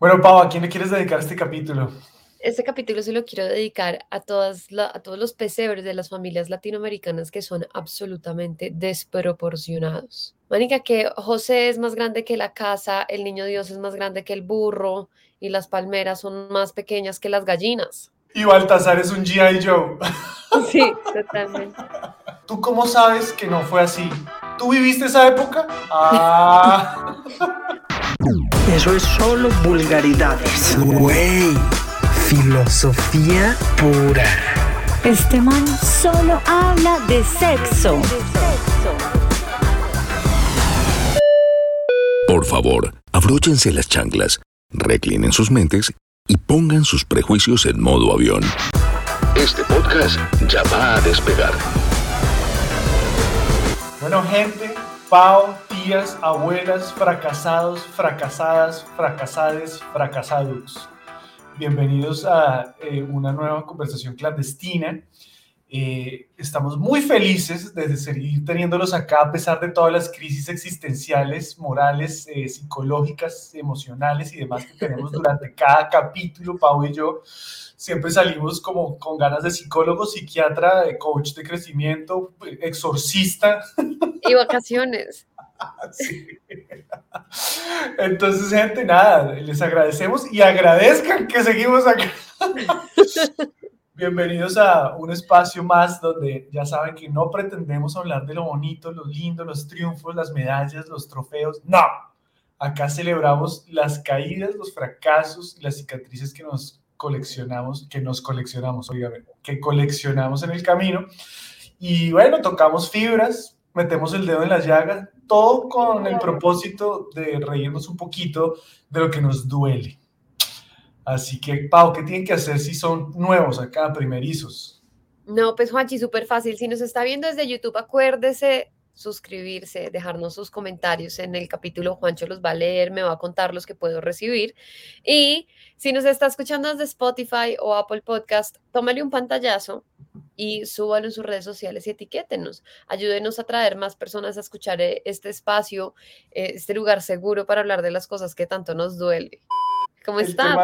Bueno, Pau, ¿a quién le quieres dedicar este capítulo? Este capítulo se lo quiero dedicar a, todas a todos los pesebres de las familias latinoamericanas que son absolutamente desproporcionados. Mónica, que José es más grande que la casa, el niño Dios es más grande que el burro y las palmeras son más pequeñas que las gallinas. Y Baltasar es un G.I. Joe. Sí, totalmente. ¿Tú cómo sabes que no fue así? ¿Tú viviste esa época? Ah. Eso es solo vulgaridades. Güey, filosofía pura. Este man solo habla de sexo. Por favor, abróchense las chanclas, reclinen sus mentes y pongan sus prejuicios en modo avión. Este podcast ya va a despegar. Bueno, gente, Pau, tías, abuelas, fracasados, fracasadas, fracasades, fracasados. Bienvenidos a eh, una nueva conversación clandestina. Eh, estamos muy felices de seguir teniéndolos acá a pesar de todas las crisis existenciales, morales, eh, psicológicas, emocionales y demás que tenemos durante cada capítulo, Pau y yo siempre salimos como con ganas de psicólogo, psiquiatra, de coach de crecimiento, exorcista. Y vacaciones. Entonces, gente, nada, les agradecemos y agradezcan que seguimos acá. Bienvenidos a un espacio más donde ya saben que no pretendemos hablar de lo bonito, lo lindo, los triunfos, las medallas, los trofeos. No, acá celebramos las caídas, los fracasos, las cicatrices que nos coleccionamos, que nos coleccionamos, obviamente, que coleccionamos en el camino. Y bueno, tocamos fibras, metemos el dedo en la llaga, todo con el propósito de reírnos un poquito de lo que nos duele. Así que, Pau, ¿qué tienen que hacer si son nuevos acá, primerizos? No, pues Juanchi, súper fácil. Si nos está viendo desde YouTube, acuérdese suscribirse, dejarnos sus comentarios en el capítulo. Juancho los va a leer, me va a contar los que puedo recibir. Y si nos está escuchando desde Spotify o Apple Podcast, tómale un pantallazo y súbalo en sus redes sociales y etiquétenos. Ayúdenos a traer más personas a escuchar eh, este espacio, eh, este lugar seguro para hablar de las cosas que tanto nos duele. ¿Cómo estás,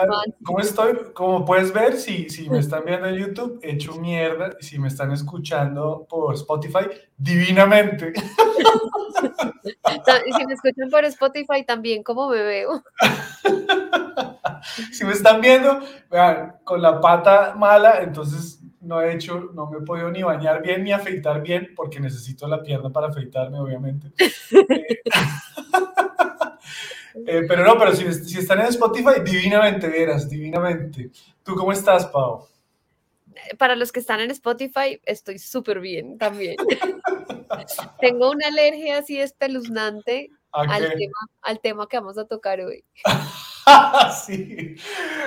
¿Cómo estoy? Como puedes ver, si, si me están viendo en YouTube, he hecho mierda. Si me están escuchando por Spotify, divinamente. y si me escuchan por Spotify también, ¿cómo me veo? si me están viendo, vean, con la pata mala, entonces no he hecho, no me he podido ni bañar bien ni afeitar bien, porque necesito la pierna para afeitarme, obviamente. Eh, pero no, pero si, si, están en Spotify, divinamente, veras, divinamente. ¿Tú cómo estás, Pau? Para los que están en Spotify, estoy súper bien también. Tengo una alergia así espeluznante al tema, al tema que vamos a tocar hoy. sí.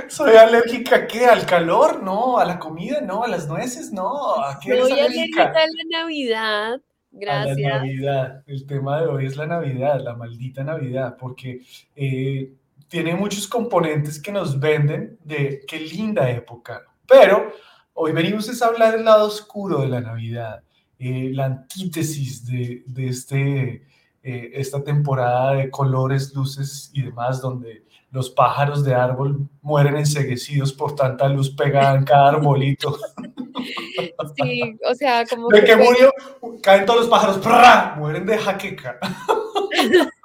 Soy alérgica a qué? ¿Al calor? No, a la comida, no, a las nueces, no. ¿A qué Soy alérgica a la Navidad. Gracias. A la Navidad. El tema de hoy es la Navidad, la maldita Navidad, porque eh, tiene muchos componentes que nos venden de qué linda época. Pero hoy venimos a hablar del lado oscuro de la Navidad, eh, la antítesis de, de este, eh, esta temporada de colores, luces y demás, donde los pájaros de árbol mueren enseguecidos por tanta luz pegada en cada arbolito. Sí, o sea, como... De que, murió, caen todos los pájaros, mueren de jaqueca.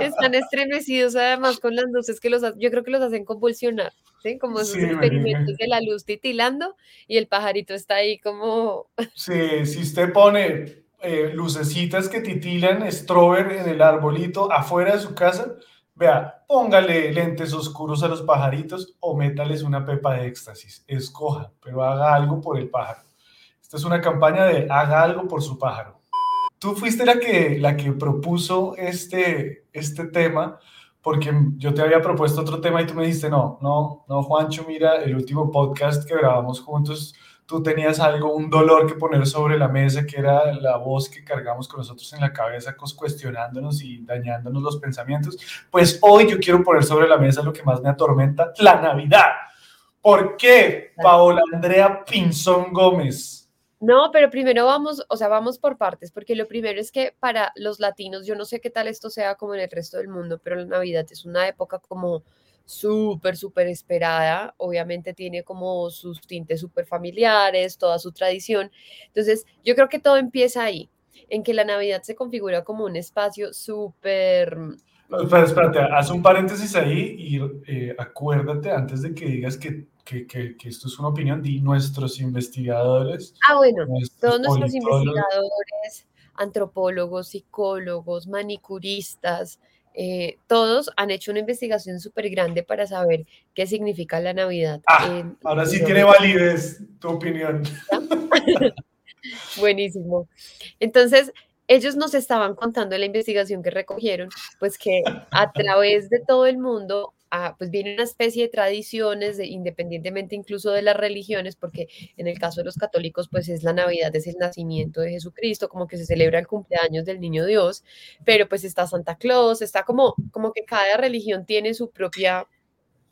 Están estremecidos además con las luces que los, yo creo que los hacen convulsionar, ¿sí? Como esos experimentos de la luz titilando y el pajarito está ahí como... Sí, si usted pone eh, lucecitas que titilan, strober en el arbolito afuera de su casa, Vea, póngale lentes oscuros a los pajaritos o métales una pepa de éxtasis. Escoja, pero haga algo por el pájaro. Esta es una campaña de haga algo por su pájaro. Tú fuiste la que, la que propuso este, este tema porque yo te había propuesto otro tema y tú me dijiste, no, no, no, Juancho, mira, el último podcast que grabamos juntos tú tenías algo, un dolor que poner sobre la mesa, que era la voz que cargamos con nosotros en la cabeza, cuestionándonos y dañándonos los pensamientos, pues hoy yo quiero poner sobre la mesa lo que más me atormenta, la Navidad. ¿Por qué, Paola Andrea Pinzón Gómez? No, pero primero vamos, o sea, vamos por partes, porque lo primero es que para los latinos, yo no sé qué tal esto sea como en el resto del mundo, pero la Navidad es una época como súper, súper esperada. Obviamente tiene como sus tintes súper familiares, toda su tradición. Entonces, yo creo que todo empieza ahí, en que la Navidad se configura como un espacio súper... Espera, espérate, haz un paréntesis ahí y eh, acuérdate antes de que digas que, que, que, que esto es una opinión de nuestros investigadores. Ah, bueno, nuestros todos nuestros investigadores, antropólogos, psicólogos, manicuristas, eh, todos han hecho una investigación súper grande para saber qué significa la Navidad. Ah, en- ahora sí en tiene validez tu opinión. Buenísimo. Entonces, ellos nos estaban contando en la investigación que recogieron, pues que a través de todo el mundo, pues viene una especie de tradiciones, de- independientemente incluso de las religiones, porque en el caso de los católicos, pues es la Navidad, es el nacimiento de Jesucristo, como que se celebra el cumpleaños del niño Dios, pero pues está Santa Claus, está como, como que cada religión tiene su propia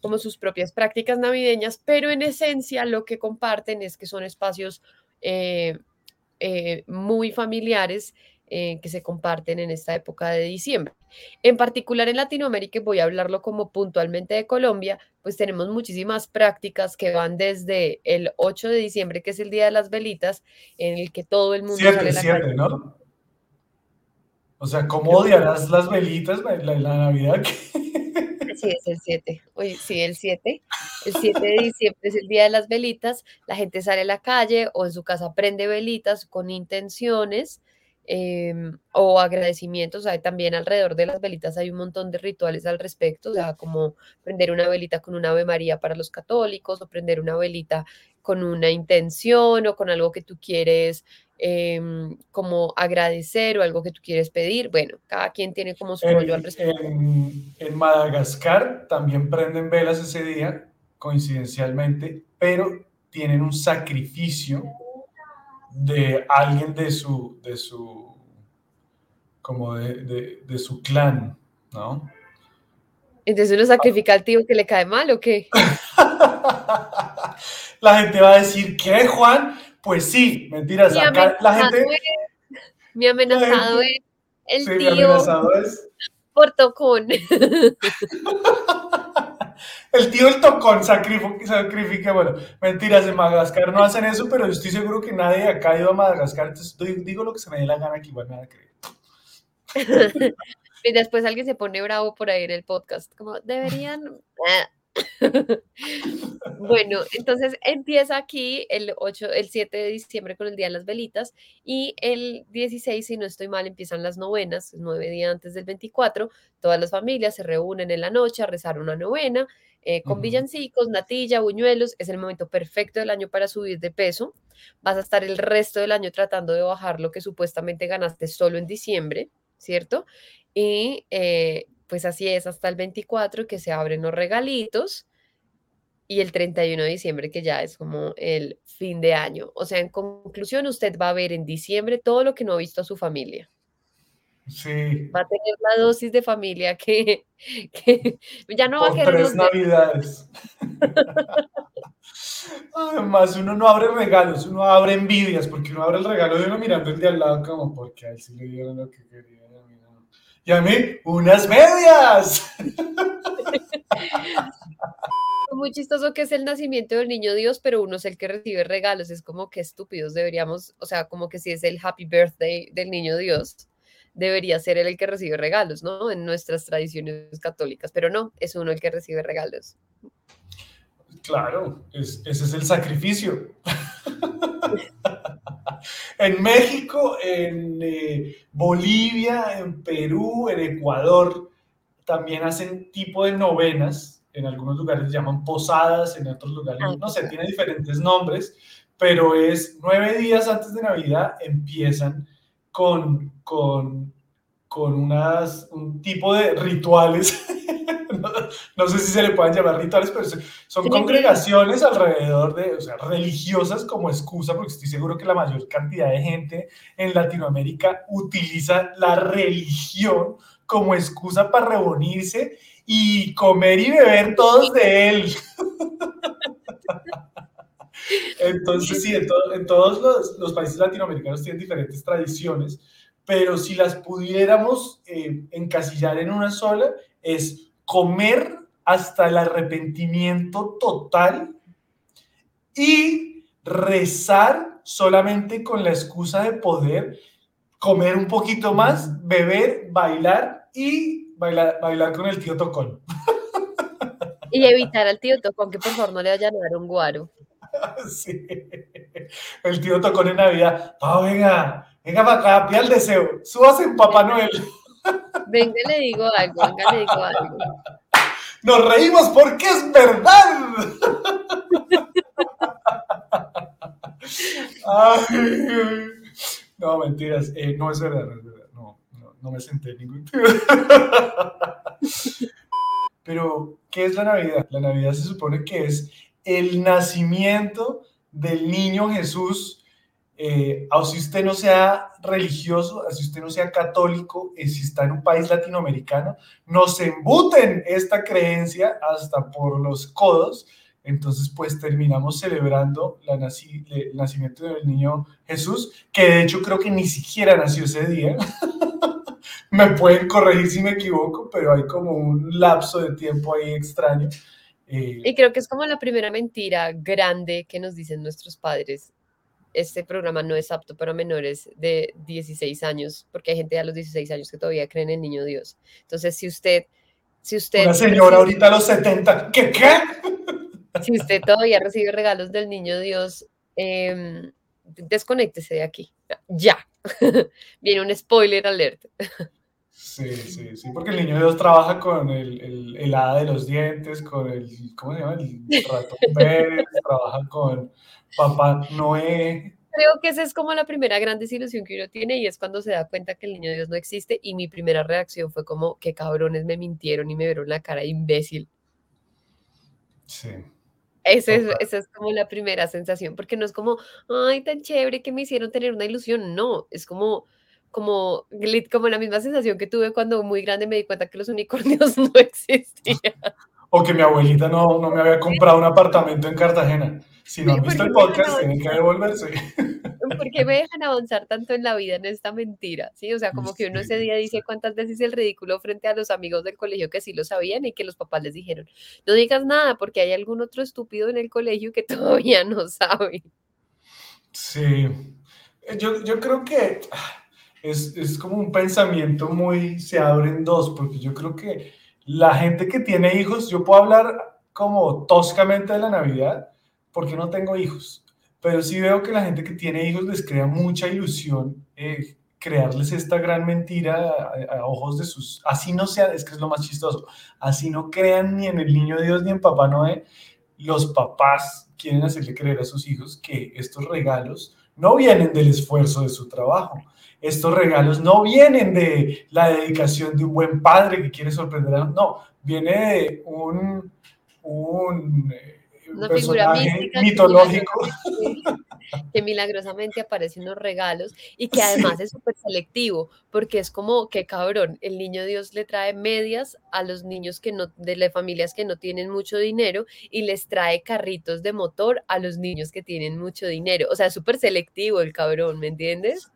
como sus propias prácticas navideñas, pero en esencia lo que comparten es que son espacios eh, eh, muy familiares eh, que se comparten en esta época de diciembre. En particular en Latinoamérica, y voy a hablarlo como puntualmente de Colombia, pues tenemos muchísimas prácticas que van desde el 8 de diciembre, que es el Día de las Velitas, en el que todo el mundo sale Siete, a la siete. ¿no? O sea, ¿cómo odiarás las velitas la, la- la Navidad? Sí, es el 7. Oye, sí, el 7. El 7 de diciembre es el día de las velitas. La gente sale a la calle o en su casa prende velitas con intenciones em, o agradecimientos. Hay también alrededor de las velitas hay un montón de rituales al respecto, o sea, como prender una velita con una Ave María para los católicos o prender una velita con una intención o con algo que tú quieres em, como agradecer o algo que tú quieres pedir. Bueno, cada quien tiene como su rollo al respecto. en- en Madagascar también prenden velas ese día, coincidencialmente, pero tienen un sacrificio de alguien de su, de su, como de, de- de su clan, ¿no? Entonces uno sacrifica al tío que le cae mal o qué? La gente va a decir, ¿qué, Juan? Pues sí, mentiras. Mi Acá la gente, es, mi amenazado gente- es el sí, mi tío amenazado es portocón. El tío el tocón sacrifica, bueno, mentiras, en Madagascar no hacen eso, pero yo estoy seguro que nadie acá ha ido a Madagascar, entonces digo lo que se me dé la gana, que igual me van a creer. Y después alguien se pone bravo por ahí en el podcast, como deberían... Bueno, entonces empieza aquí el 8, el 7 de diciembre con el Día de las Velitas y el 16, si no estoy mal, empiezan las novenas, nueve días antes del 24, todas las familias se reúnen en la noche a rezar una novena eh, con Ujú. villancicos, natilla, buñuelos, es el momento perfecto del año para subir de peso, vas a estar el resto del año tratando de bajar lo que supuestamente ganaste solo en diciembre, ¿cierto? Y eh, pues así es hasta el 24 que se abren los regalitos y el 31 de diciembre que ya es como el fin de año. O sea, en conclusión, usted va a ver en diciembre todo lo que no ha visto a su familia. Sí, Va a tener la dosis de familia que, que ya no va a querer tres navidades. Además, uno no abre regalos, uno abre envidias, porque uno abre el regalo de uno mirando el de al lado como, porque a él sí le dieron lo que quería. y a mí no". Y a mí, unas medias. Muy chistoso que es el nacimiento del niño Dios, pero uno es el que recibe regalos. Es como que estúpidos deberíamos, o sea, como que si es el happy birthday del niño Dios, debería ser él el que recibe regalos, ¿no? En nuestras tradiciones católicas, pero no, es uno el que recibe regalos. Claro, es- ese es el sacrificio. en México, en eh, Bolivia, en Perú, en Ecuador, también hacen tipo de novenas. En algunos lugares llaman posadas, en otros lugares, Ah, no sé, tiene diferentes nombres, pero es nueve días antes de Navidad empiezan con, con, con unas, un tipo de rituales. no, no sé si se le pueden llamar rituales, pero son Sí. congregaciones alrededor de, o sea, religiosas como excusa, porque estoy seguro que la mayor cantidad de gente en Latinoamérica utiliza la religión como excusa para reunirse y comer y beber todos de él. Entonces, sí, en, to- en todos los, los países latinoamericanos tienen diferentes tradiciones, pero si las pudiéramos eh, encasillar en una sola, es comer hasta el arrepentimiento total y rezar solamente con la excusa de poder comer un poquito más, beber, bailar y bailar, bailar con el tío Tocón. Y evitar al tío Tocón que por favor no le vaya a dar un guaro. Sí. El tío Tocón en Navidad. Ah, venga, venga para acá, pida el deseo. Súbase en Papá Noel. Venga, le digo algo, venga, le digo algo. Nos reímos porque es verdad. Ay, no, mentiras. Eh, no es verdad, no no me senté en ningún. Pero, ¿qué es la Navidad? La Navidad se supone que es el nacimiento del niño Jesús. Eh, así usted no sea religioso, así usted no sea católico, eh, si está en un país latinoamericano, nos embuten esta creencia hasta por los codos. Entonces, pues terminamos celebrando la naci el nacimiento del niño Jesús, que de hecho creo que ni siquiera nació ese día. me pueden corregir si me equivoco, pero hay como un lapso de tiempo ahí extraño. Eh, Y creo que es como la primera mentira grande que nos dicen nuestros padres. Este programa no es apto para menores de 16 años, porque hay gente a los 16 años que todavía creen en el niño Dios. Entonces, si usted, si usted, una señora ahorita a los 70, ¿qué qué? Si usted todavía recibe regalos del niño Dios, em, desconéctese de aquí. Ya. Viene un spoiler alert. Sí, sí, sí, porque el niño Dios trabaja con el, el, el hada de los dientes, con el, ¿cómo se llama? El ratón Pérez, trabaja con Papá Noé. Creo que esa es como la primera gran desilusión que uno tiene y es cuando se da cuenta que el niño Dios no existe y mi primera reacción fue como, qué cabrones me mintieron y me vieron la cara de imbécil. Sí. Esa es, esa es como la primera sensación, porque no es como, ay, tan chévere que me hicieron tener una ilusión, no, es como, como, como la misma sensación que tuve cuando muy grande me di cuenta que los unicornios no existían. O que mi abuelita no, no me había comprado un apartamento en Cartagena. Si no han visto el podcast, tienen que devolverse. ¿Por qué me dejan avanzar tanto en la vida en esta mentira? Sí, o sea, como que uno ese día dice cuántas veces el ridículo frente a los amigos del colegio que sí lo sabían y que los papás les dijeron, no digas nada porque hay algún otro estúpido en el colegio que todavía no sabe. Sí. Eh, Yo, yo creo que ah, es, es como un pensamiento muy, se abre en dos, porque yo creo que la gente que tiene hijos, yo puedo hablar como toscamente de la Navidad, porque no tengo hijos, pero sí veo que la gente que tiene hijos les crea mucha ilusión eh, crearles esta gran mentira a, ojos de sus, así no sea, es que es lo más chistoso, así no crean ni en el niño Dios ni en Papá Noé, los papás quieren hacerle creer a sus hijos que estos regalos no vienen del esfuerzo de su trabajo. Estos regalos no vienen de la dedicación de un buen padre que quiere sorprender a... No, viene de un, un eh, Una figura mística que mitológico. que milagrosamente aparecen unos regalos y que además es súper selectivo, porque es como que cabrón, el niño Dios le trae medias a los niños que no, de las familias que no tienen mucho dinero y les trae carritos de motor a los niños que tienen mucho dinero. O sea, es súper selectivo el cabrón, ¿me entiendes?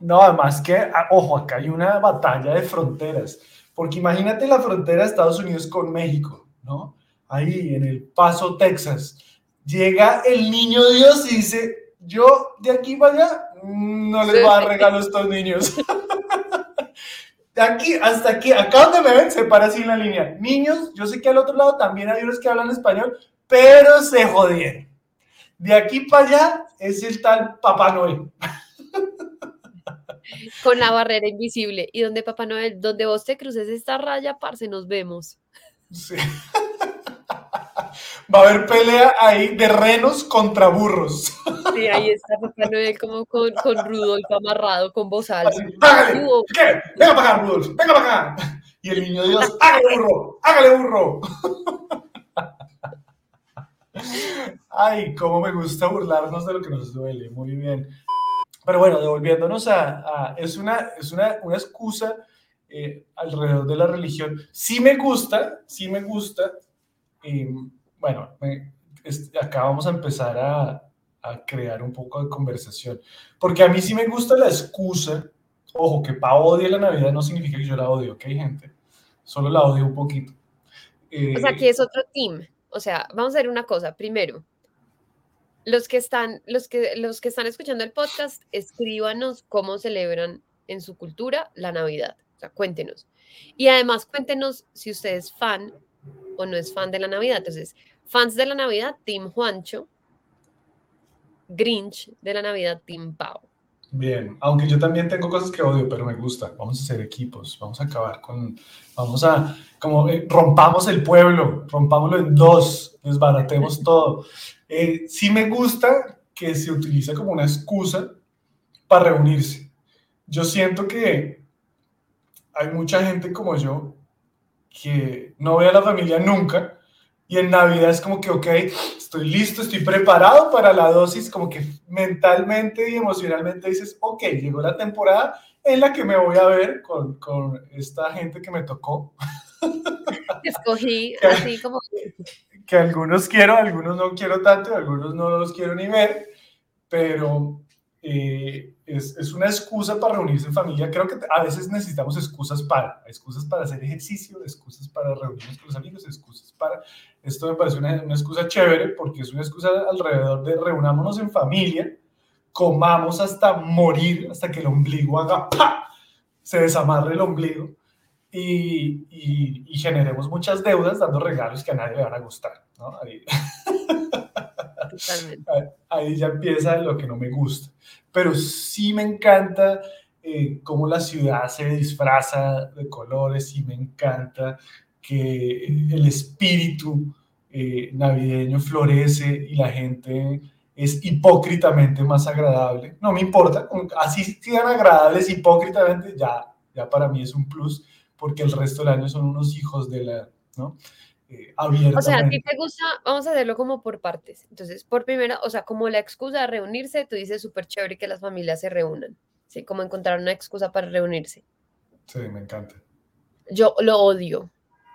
No, además que, ah, ojo, acá hay una batalla de fronteras, porque imagínate la frontera de Estados Unidos con México, ¿no? Ahí en El Paso, Texas. Llega el niño Dios y dice, yo de aquí para allá no les voy a dar regalo a estos niños. De aquí hasta aquí, acá donde me ven, se para así en la línea. Niños, yo sé que al otro lado también hay unos que hablan español, pero se jodieron. De aquí para allá es el tal Papá Noel. Con la barrera invisible. Y donde Papá Noel, donde vos te cruces esta raya, parce, nos vemos. Sí. Va a haber pelea ahí de renos contra burros. Sí, ahí está Papá Noel como con, con Rudolf amarrado con voz alta. Así, ¡Hágale! Hugo, ¿Qué? Venga para acá, Rudolf, venga para acá. Y el niño Dios, hágale burro, hágale burro. Ay, cómo me gusta burlarnos de lo que nos duele, muy bien. Pero bueno, devolviéndonos a, a- es una, es una, una excusa eh, alrededor de la religión. Sí me gusta, sí me gusta. Eh, bueno, me- acá vamos a empezar a, a crear un poco de conversación. Porque a mí sí me gusta la excusa. Ojo, que Pa odie la Navidad no significa que yo la odie, ¿ok, gente? Solo la odio un poquito. O sea, que es otro team. O sea, vamos a hacer una cosa. Primero, los que están, los que, los que están escuchando el podcast, escríbanos cómo celebran en su cultura la Navidad. O sea, cuéntenos. Y además cuéntenos si usted es fan o no es fan de la Navidad. Entonces, fans de la Navidad, Team Juancho. Grinch de la Navidad, Team Pau. Bien, aunque yo también tengo cosas que odio, pero me gusta. Vamos a hacer equipos, vamos a acabar con, vamos a, como eh, rompamos el pueblo, rompámoslo en dos, desbaratemos todo. Eh, sí me gusta que se utilice como una excusa para reunirse. Yo siento que hay mucha gente como yo que no ve a la familia nunca y en Navidad es como que, ok, estoy listo, estoy preparado para la dosis, como que mentalmente y emocionalmente dices, ok, llegó la temporada en la que me voy a ver con, con esta gente que me tocó. Escogí así como... Que algunos quiero, algunos no quiero tanto, algunos no los quiero ni ver, pero eh, es, es, una excusa para reunirse en familia. Creo que a veces necesitamos excusas para, excusas para hacer ejercicio, excusas para reunirnos con los amigos, excusas para... Esto me parece una, una excusa chévere porque es una excusa alrededor de reunámonos en familia, comamos hasta morir, hasta que el ombligo haga ¡pa! se desamarre el ombligo y, y, y, generemos muchas deudas dando regalos que a nadie le van a gustar. ¿no? Ahí, ahí ya empieza lo que no me gusta pero sí me encanta eh, cómo la ciudad se disfraza de colores y me encanta que el espíritu eh, navideño florece y la gente es hipócritamente más agradable. No me importa, así sean agradables hipócritamente, ya, ya para mí es un plus, porque el resto del año son unos hijos de la, ¿no? Eh, o sea, a ti te gusta, vamos a hacerlo como por partes. Entonces, por primera, o sea, como la excusa de reunirse, tú dices súper chévere que las familias se reúnan, ¿sí? Como encontrar una excusa para reunirse. Sí, me encanta. Yo lo odio,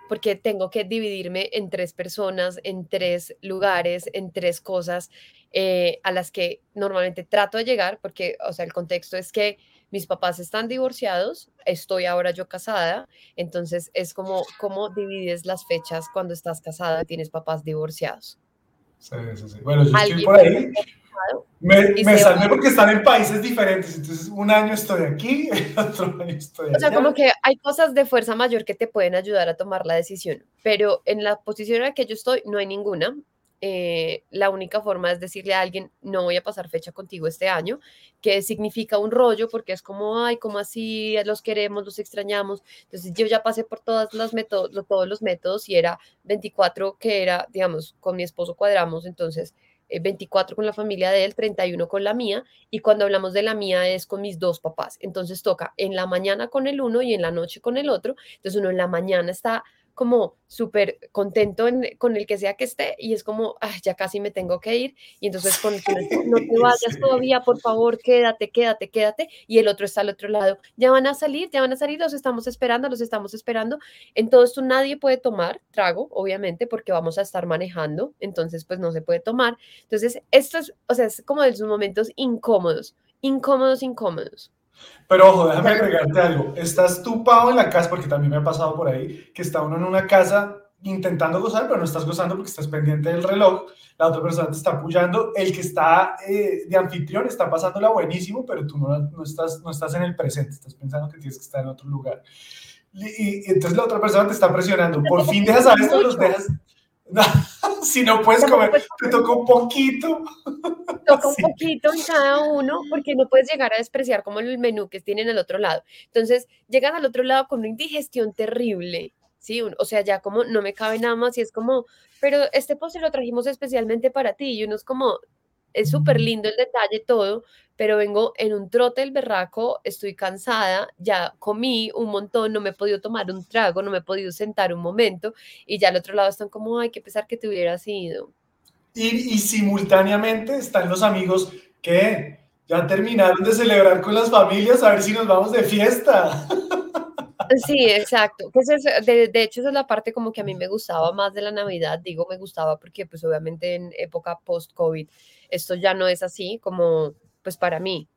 porque tengo que dividirme en tres personas, en tres lugares, en tres cosas eh, a las que normalmente trato de llegar, porque, o sea, el contexto es que mis papás están divorciados, estoy ahora yo casada, entonces es como cómo divides las fechas cuando estás casada y tienes papás divorciados. Sí, sí, sí. Bueno, yo estoy por ahí. Me, me salvé porque están en países diferentes, entonces un año estoy aquí, otro año estoy O sea, como que hay cosas de fuerza mayor que te pueden ayudar a tomar la decisión, pero en la posición en la que yo estoy no hay ninguna. Eh, la única forma es decirle a alguien, no voy a pasar fecha contigo este año, que significa un rollo porque es como, ay, como así, los queremos, los extrañamos. Entonces yo ya pasé por todas las métodos, todos los métodos y era 24 que era, digamos, con mi esposo cuadramos, entonces 24 eh, con la familia de él, 31 con la mía, y cuando hablamos de la mía es con mis dos papás. Entonces toca en la mañana con el uno y en la noche con el otro. Entonces uno en la mañana está como súper contento con el que sea que esté y es como, ya casi me tengo que ir y entonces con no te vayas todavía, por favor, quédate, quédate, quédate y el otro está al otro lado, ya van a salir, ya van a salir, los estamos esperando, los estamos esperando. En todo esto nadie puede tomar trago, obviamente, porque vamos a estar manejando, entonces pues no se puede tomar. Entonces, esto es, o sea, es como de esos momentos incómodos, incómodos, incómodos. Pero ojo, déjame agregarte algo. Estás tú, Pau, en la casa, porque también me ha pasado por ahí, que está uno en una casa intentando gozar, pero no estás gozando porque estás pendiente del reloj, la otra persona te está apoyando, el que está eh, de anfitrión está pasándola buenísimo, pero tú no, no, estás, no estás en el presente, estás pensando que tienes que estar en otro lugar. Y, entonces la otra persona te está presionando, por fin dejas a esto, los dejas... si no puedes comer, te toca un poquito. Toca un poquito en cada uno porque no puedes llegar a despreciar como el menú que tienen al otro lado. Entonces, llegan al otro lado con una indigestión terrible, ¿sí? O sea, ya como no me cabe nada más y es como, pero este postre lo trajimos especialmente para ti y uno es como, es súper lindo el detalle todo, pero vengo en un trote el berraco, estoy cansada, ya comí un montón, no me he podido tomar un trago, no me he podido sentar un momento y ya al otro lado están como, ay, qué pesar que te hubieras ido. Y, y simultáneamente están los amigos que ya terminaron de celebrar con las familias, a ver si nos vamos de fiesta. Sí, exacto. Pues de, de, hecho, esa es la parte como que a mí me gustaba más de la Navidad. Digo, me gustaba porque pues obviamente en época post-COVID esto ya no es así como pues para mí.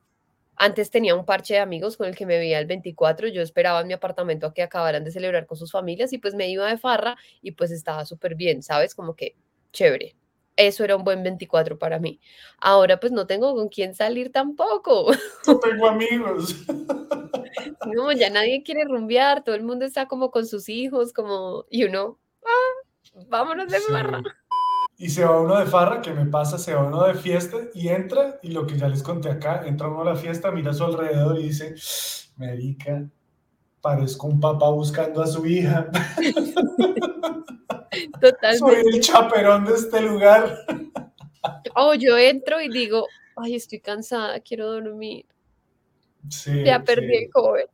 Antes tenía un parche de amigos con el que me veía el 24, yo esperaba en mi apartamento a que acabaran de celebrar con sus familias y pues me iba de farra y pues estaba súper bien, ¿sabes? Como que chévere. Eso era un buen 24 para mí. Ahora pues no tengo con quién salir tampoco. No tengo amigos. No, ya nadie quiere rumbear, todo el mundo está como con sus hijos, como, y uno, ah, vámonos de Sí. farra. Y se va uno de farra, que me pasa, se va uno de fiesta y entra, y lo que ya les conté acá, entra uno a la fiesta, mira a su alrededor y dice, Marica, parezco un papá buscando a su hija. Soy Totalmente. el chaperón de este lugar. O yo entro y digo, ay, estoy cansada, quiero dormir. Sí, Ya perdí sí. el joven.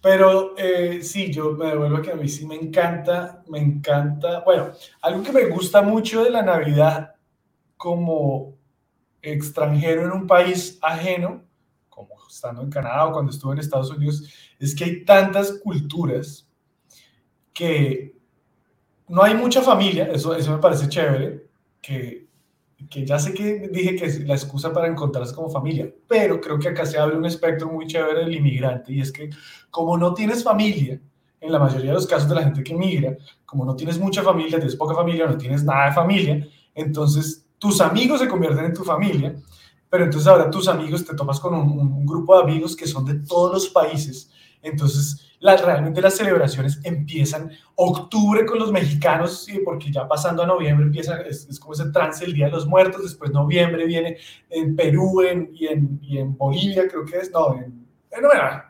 Pero eh, sí, yo me devuelvo que a mí sí me encanta, me encanta. Bueno, algo que me gusta mucho de la Navidad como extranjero en un país ajeno, como estando en Canadá o cuando estuve en Estados Unidos, es que hay tantas culturas que no hay mucha familia, eso, eso me parece chévere, que, que ya sé que dije que es la excusa para encontrarse como familia, pero creo que acá se abre un espectro muy chévere del inmigrante y es que como no tienes familia, en la mayoría de los casos de la gente que migra, como no tienes mucha familia, tienes poca familia, no tienes nada de familia, entonces tus amigos se convierten en tu familia, pero entonces ahora tus amigos te tomas con un, un- grupo de amigos que son de todos los países, entonces la- realmente las celebraciones empiezan octubre con los mexicanos, porque ya pasando a noviembre empieza, es, es como ese trance el Día de los Muertos, después noviembre viene en Perú en, y, en, y en Bolivia, creo que es, no, en,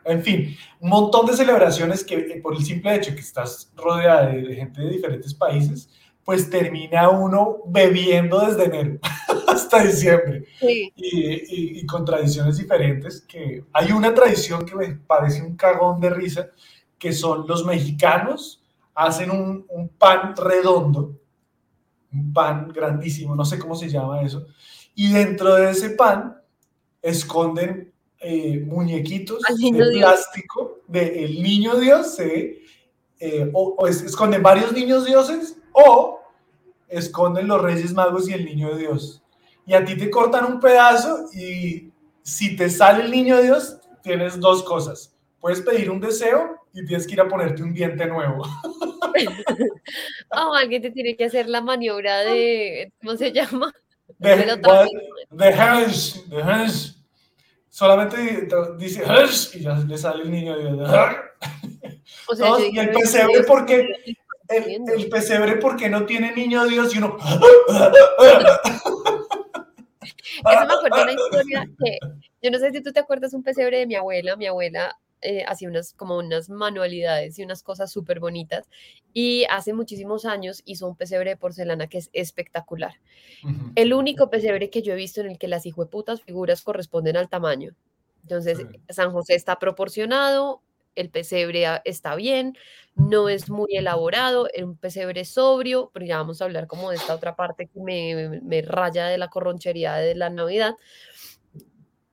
en fin, un montón de celebraciones que eh, por el simple hecho que estás rodeada de, de gente de diferentes países, pues termina uno bebiendo desde enero hasta diciembre. Sí, y, y- y con tradiciones diferentes, que hay una tradición que me parece un cagón de risa, que son los mexicanos hacen un, un pan redondo, un pan grandísimo, no sé cómo se llama eso, y dentro de ese pan esconden eh, muñequitos de Dios. plástico del niño Dios, eh, o, o es- esconden varios niños dioses, o esconden los reyes magos y el niño Dios y a ti te cortan un pedazo y si te sale el niño Dios, tienes dos cosas. Puedes pedir un deseo y tienes que ir a ponerte un diente nuevo. o alguien te tiene que hacer la maniobra de, ¿cómo se llama? De, de Hans, de Hans. Solamente dice Hans y ya le sale el niño Dios. O sea, No, y el "Pero pesebre porque ¿qué estás el, haciendo?". el pesebre porque no tiene niño Dios y uno Eso me acuerdo de una historia que, yo no sé si tú te acuerdas un pesebre de mi abuela, mi abuela eh, hacía unas como unas manualidades y unas cosas súper bonitas y hace muchísimos años hizo un pesebre de porcelana que es espectacular. El único pesebre que yo he visto en el que las hijueputas figuras corresponden al tamaño. Entonces, Sí. San José está proporcionado, el pesebre a- está bien, no es muy elaborado, es un pesebre sobrio, pero ya vamos a hablar como de esta otra parte que me, raya de la corronchería de la Navidad.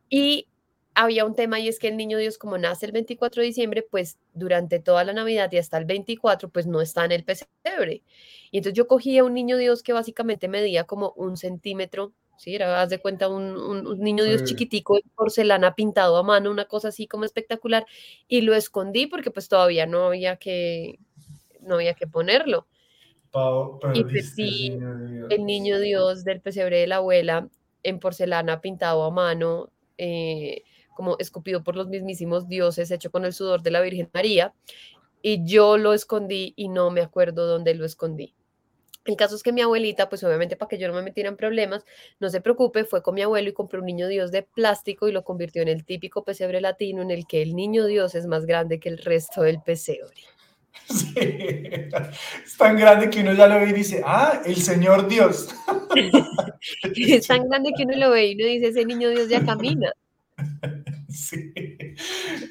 Y había un tema y es que el niño Dios, como nace el 24 de diciembre, pues durante toda la Navidad y hasta el 24, pues no está en el pesebre. Y entonces yo cogía un niño Dios que básicamente medía como un centímetro, ¿sí? Era, haz de cuenta, un, un- un niño Dios Sí. chiquitico de porcelana pintado a mano, una cosa así como espectacular, y lo escondí porque pues todavía no había que, no había que ponerlo. Pau, Y perdiste el perdí niño. El niño Dios del pesebre de la abuela en porcelana pintado a mano, eh, como escupido por los mismísimos dioses, hecho con el sudor de la Virgen María, y yo lo escondí y no me acuerdo dónde lo escondí. El caso es que mi abuelita, pues obviamente para que yo no me metiera en problemas, no se preocupe, fue con mi abuelo y compró un niño Dios de plástico y lo convirtió en el típico pesebre latino en el que el niño Dios es más grande que el resto del pesebre. Sí. Es tan grande que uno ya lo ve y dice, ah, el Señor Dios. Es tan grande que uno lo ve y uno dice, ese niño Dios ya camina. Sí.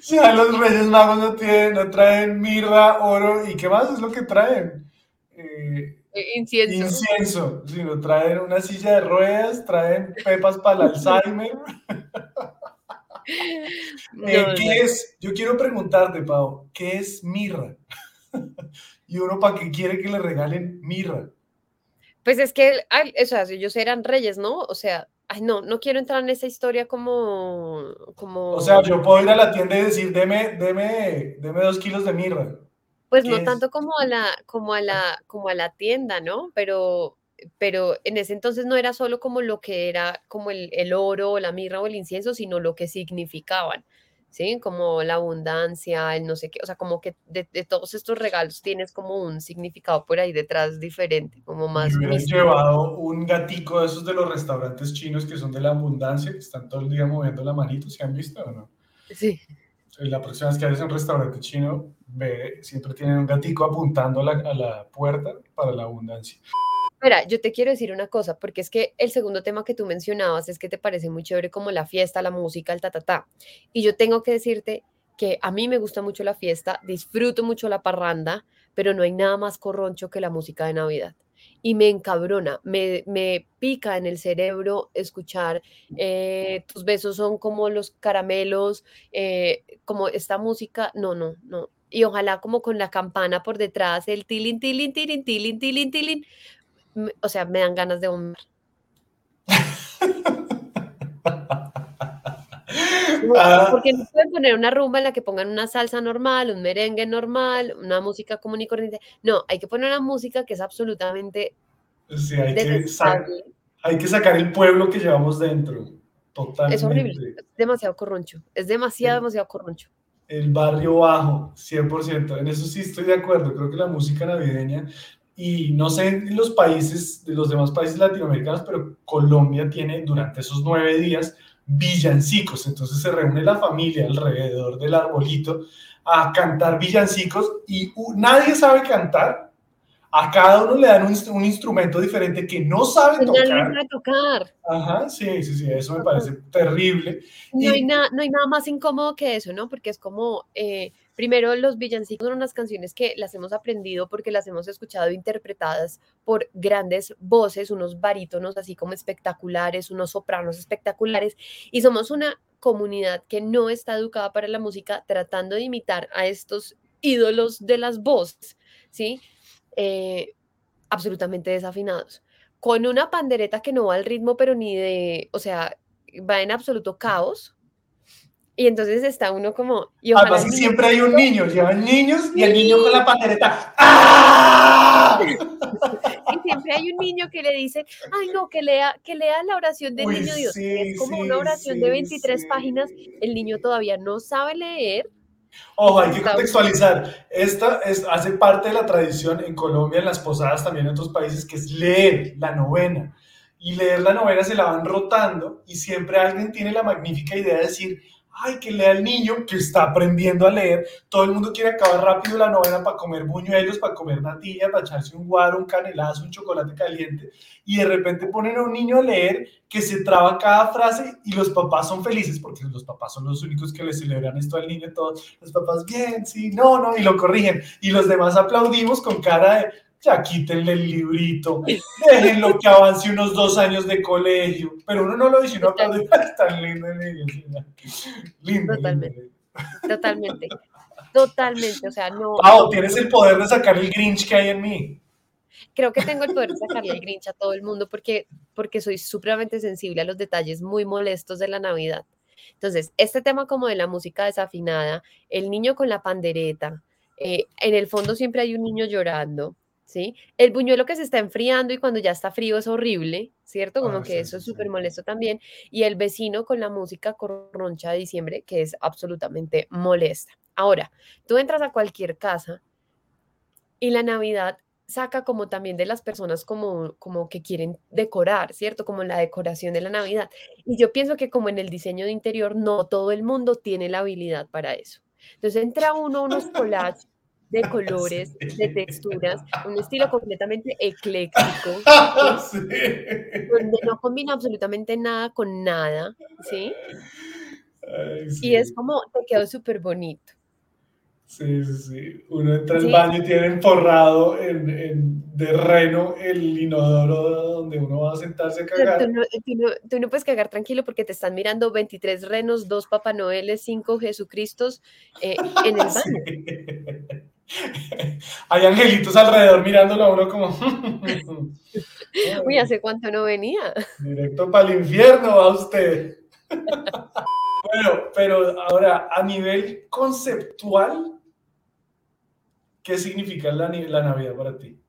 Ya los Reyes Magos no, tienen, no traen mirra, oro y qué más es lo que traen. Eh, Incienso. incienso, sino traen una silla de ruedas, traen pepas para el Alzheimer. No, Eh, no. ¿Qué es? Yo quiero preguntarte, Pau, ¿qué es mirra? y uno para qué quiere que le regalen mirra. Pues es que, ay, o sea, ellos eran reyes, ¿no? O sea, Ay, no, no quiero entrar en esa historia como, como... O sea, yo puedo ir a la tienda y decir, deme, deme, deme dos kilos de mirra. Pues ¿Qué no es? tanto como a la, como a la, como a la tienda, ¿no? Pero, pero en ese entonces no era solo como lo que era como el, el oro, o la mirra o el incienso, sino lo que significaban, ¿sí? Como la abundancia, el no sé qué, o sea, como que de, de todos estos regalos tienes como un significado por ahí detrás diferente, como más Me hubieran místico. llevado un gatico de esos de los restaurantes chinos que son de la abundancia, que están todo el día moviendo la manito, ¿se han visto o no? Sí. La próxima vez que a un restaurante chino, ve, siempre tienen un gatico apuntando a la, puerta para la abundancia. Mira, yo te quiero decir una cosa, porque es que el segundo tema que tú mencionabas es que te parece muy chévere como la fiesta, la música, el ta, ta, ta. Y yo tengo que decirte que a mí me gusta mucho la fiesta, disfruto mucho la parranda, pero no hay nada más corroncho que la música de Navidad. Y me encabrona, me, me pica en el cerebro escuchar eh, tus besos son como los caramelos, eh, como esta música, no, no, no. Y ojalá como con la campana por detrás, el tilín, tilín, tilín, tilín, tilín me- o sea, me dan ganas de vomitar. Ah, Porque no pueden poner una rumba en la que pongan una salsa normal, un merengue normal, una música común y corriente. No, hay que poner una música que es absolutamente sí, hay, que hay que sacar el pueblo que llevamos dentro. Totalmente. Es horrible, es demasiado corroncho, es demasiado, Sí. demasiado corroncho. El barrio bajo, 100%. En eso sí estoy de acuerdo. Creo que la música navideña, y no sé en los países, de los demás países latinoamericanos, pero Colombia tiene durante esos nueve días villancicos. Entonces se reúne la familia alrededor del arbolito a cantar villancicos y nadie sabe cantar. A cada uno le dan un, un instrumento diferente que no sabe tocar. sabe tocar. Ajá, sí, sí, sí, eso me parece terrible. No hay, Y- nada, no hay nada más incómodo que eso, ¿no? Porque es como, eh, primero los villancicos son unas canciones que las hemos aprendido porque las hemos escuchado interpretadas por grandes voces, unos barítonos así como espectaculares, unos sopranos espectaculares, y somos una comunidad que no está educada para la música tratando de imitar a estos ídolos de las voces, ¿sí? Eh, absolutamente desafinados. Con una pandereta que no va al ritmo, pero ni de, o sea, va en absoluto caos. Y entonces está uno como. Y ojalá Además, siempre hay un niño, llevan niños y el niño con la pandereta. ¡Ah! Y siempre hay un niño que le dice, ay no, que lea, que lea la oración del Uy, niño Dios. sí, es como sí, una oración sí, de 23 sí. páginas, el niño todavía no sabe leer. Ojo, hay que contextualizar. Esta es, hace parte de la tradición en Colombia, en las posadas, también en otros países, que es leer la novena. Y leer la novena se la van rotando y siempre alguien tiene la magnífica idea de decir, ay, que lea el niño que está aprendiendo a leer. Todo el mundo quiere acabar rápido la novena para comer buñuelos, para comer natilla, para echarse un guaro, un canelazo, un chocolate caliente. Y de repente ponen a un niño a leer que se traba cada frase y los papás son felices porque los papás son los únicos que le celebran esto al niño. Todos los papás, bien, sí, no, no, y lo corrigen. Y los demás aplaudimos con cara de, ya quítenle el librito, déjenlo que avance unos dos años de colegio. Pero uno no lo dice, uno aplaude, "Ay, tan lindo el niño. sí, ya. Lindo, Totalmente. lindo. Totalmente. Totalmente. O sea, no. Pau, tienes el poder de sacar el Grinch que hay en mí. creo que tengo el poder de sacarle el grinch a todo el mundo porque, porque soy supremamente sensible a los detalles muy molestos de la Navidad. Entonces, este tema como de la música desafinada, el niño con la pandereta, eh, en el fondo siempre hay un niño llorando, ¿sí? El buñuelo que se está enfriando y cuando ya está frío es horrible, ¿cierto? Como Ah, que sí, eso sí, es sí. súper molesto también. Y el vecino con la música corroncha de diciembre, que es absolutamente molesta. Ahora, tú entras a cualquier casa y la Navidad saca como también de las personas como, como que quieren decorar, ¿cierto? Como la decoración de la Navidad. Y yo pienso que como en el diseño de interior, no todo el mundo tiene la habilidad para eso. Entonces entra uno a unos collages de colores, de texturas, un estilo completamente ecléctico, Sí. donde no combina absolutamente nada con nada, ¿sí? Ay, sí. Y es como, te quedó súper bonito. Sí, sí, sí. Uno entra al baño y tiene forrado en, en- de reno el inodoro donde uno va a sentarse a cagar. Tú no, tú no- tú no puedes cagar tranquilo porque te están mirando 23 renos, 2 Papá Noeles, 5 Jesucristos eh, en el baño. Hay angelitos alrededor mirándolo a uno como... Uy, ¿hace cuánto no venía? Directo para el infierno va usted. bueno, pero ahora, a nivel conceptual, ¿qué significa la, la Navidad para ti?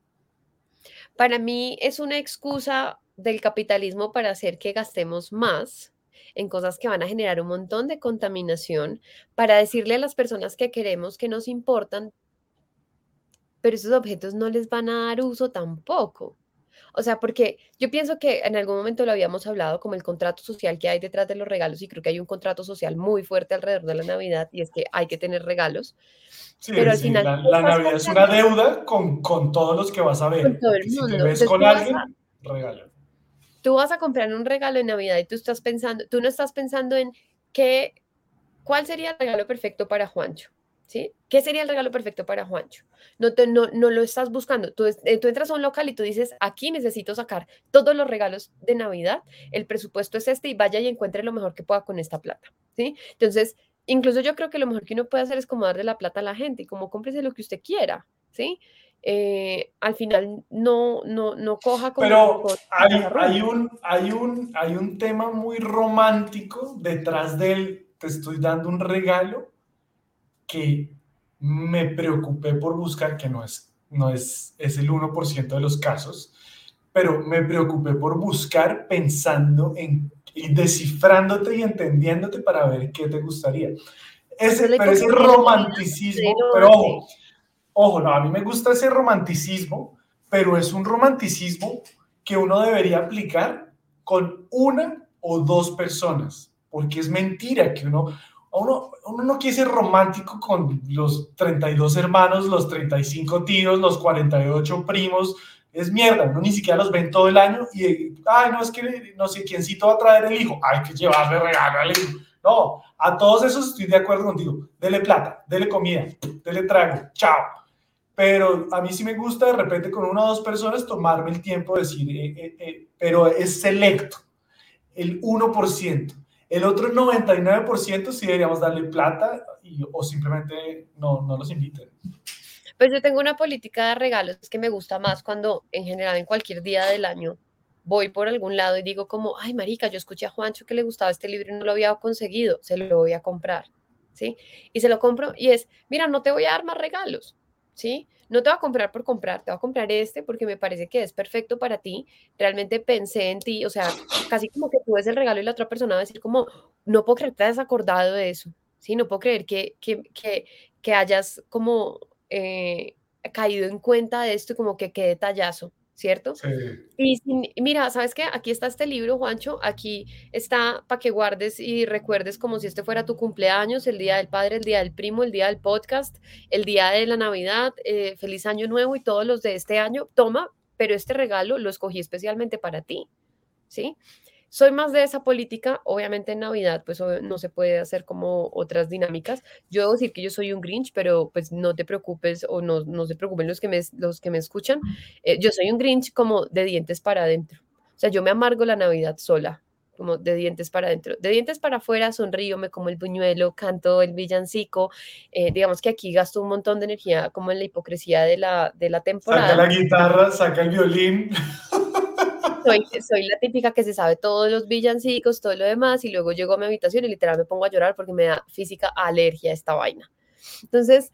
Para mí es una excusa del capitalismo para hacer que gastemos más en cosas que van a generar un montón de contaminación, para decirle a las personas que queremos que nos importan, pero esos objetos no les van a dar uso tampoco. O sea, porque yo pienso que en algún momento lo habíamos hablado como el contrato social que hay detrás de los regalos y creo que hay un contrato social muy fuerte alrededor de la Navidad y es que hay que tener regalos. Sí, pero al final... La, Navidad es una deuda con, con, todos los que vas a ver. Con todo el mundo. Si te ves con alguien, regalo. Tú vas a comprar un regalo de Navidad y tú estás pensando, tú no estás pensando en qué, cuál sería el regalo perfecto para Juancho. ¿Sí? ¿Qué sería el regalo perfecto para Juancho? No, te, no, no lo estás buscando. Tú, eh, tú, entras a un local y tú dices, aquí necesito sacar todos los regalos de Navidad, el presupuesto es este y vaya y encuentre lo mejor que pueda con esta plata. ¿sí? Entonces, incluso yo creo que lo mejor que uno puede hacer es como darle la plata a la gente y como cómprese lo que usted quiera. ¿sí? Eh, al final no, no, no coja como... Pero hay, hay, un, hay, un, hay un tema muy romántico detrás del, te estoy dando un regalo que me preocupé por buscar, que no es, no es, es el 1% de los casos, pero me preocupé por buscar pensando en y descifrándote y entendiéndote para ver qué te gustaría. Ese, pero ese romanticismo, pero ojo, ojo, no, a mí me gusta ese romanticismo, pero es un romanticismo que uno debería aplicar con una o dos personas, porque es mentira que uno, uno, no quiere ser romántico con los 32 hermanos, los 35 tíos, los 48 primos. Es mierda, uno ni siquiera los ven todo el año y, ay, no, es que no sé quiéncito va a traer el hijo, hay que llevarle regalo al hijo. No, a todos esos estoy de acuerdo contigo. Dele plata, dele comida, dele trago, chao. Pero a mí sí me gusta de repente con una o dos personas tomarme el tiempo de decir, eh, eh, eh, pero es selecto, el 1%. El otro 99% sí deberíamos darle plata y, o simplemente no, no los inviten. Pues yo tengo una política de regalos que me gusta más cuando en general en cualquier día del año voy por algún lado y digo como, ay marica, yo escuché a Juancho que le gustaba este libro y no lo había conseguido, se lo voy a comprar, ¿sí? Y se lo compro y es, mira, no te voy a dar más regalos, ¿sí? No te voy a comprar por comprar, te voy a comprar este porque me parece que es perfecto para ti. Realmente pensé en ti, o sea, casi como que tú ves el regalo y la otra persona va a decir como, no puedo creer que te hayas acordado de eso, ¿sí? No puedo creer que, que, que, que hayas como eh, caído en cuenta de esto y como que qué detallazo, ¿cierto? Sí. Y, mira, ¿sabes qué? Aquí está este libro, Juancho, aquí está para que guardes y recuerdes como si este fuera tu cumpleaños, el día del padre, el día del primo, el día del podcast, el día de la Navidad, eh, feliz año nuevo y todos los de este año, toma, pero este regalo lo escogí especialmente para ti, ¿sí? Soy más de esa política, obviamente en Navidad pues no se puede hacer como otras dinámicas. Yo debo decir que yo soy un Grinch, pero pues no te preocupes o no, no se preocupen los que me, los que me escuchan. Eh, yo soy un Grinch como de dientes para adentro. O sea, yo me amargo la Navidad sola, como de dientes para adentro. De dientes para afuera sonrío, me como el buñuelo, canto el villancico. Eh, digamos que aquí gasto un montón de energía como en la hipocresía de la, de la temporada. Saca la guitarra, saca el violín. Soy, la típica que se sabe todos los villancicos, todo lo demás, y luego llego a mi habitación y literal me pongo a llorar porque me da física alergia a esta vaina. Entonces,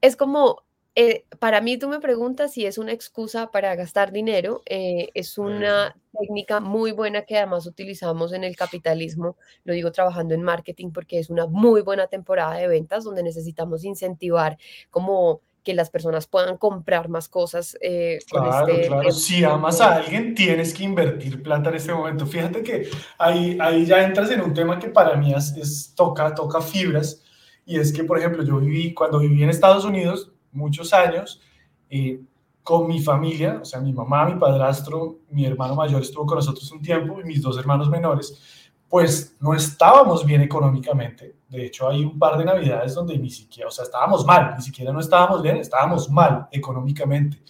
es como, eh, para mí tú me preguntas si es una excusa para gastar dinero, eh, es una técnica muy buena que además utilizamos en el capitalismo, lo digo trabajando en marketing porque es una muy buena temporada de ventas donde necesitamos incentivar como que las personas puedan comprar más cosas. Eh, claro, este claro. Si amas a alguien, tienes que invertir plata en este momento. Fíjate que ahí, ahí ya entras en un tema que para mí es, toca, toca fibras. Y es que, por ejemplo, yo viví, cuando viví en Estados Unidos, muchos años, eh, con mi familia, o sea, mi mamá, mi padrastro, mi hermano mayor estuvo con nosotros un tiempo y mis dos hermanos menores, pues no estábamos bien económicamente. De hecho, hay un par de navidades donde ni siquiera, o sea, estábamos mal, ni siquiera no estábamos bien, estábamos mal económicamente.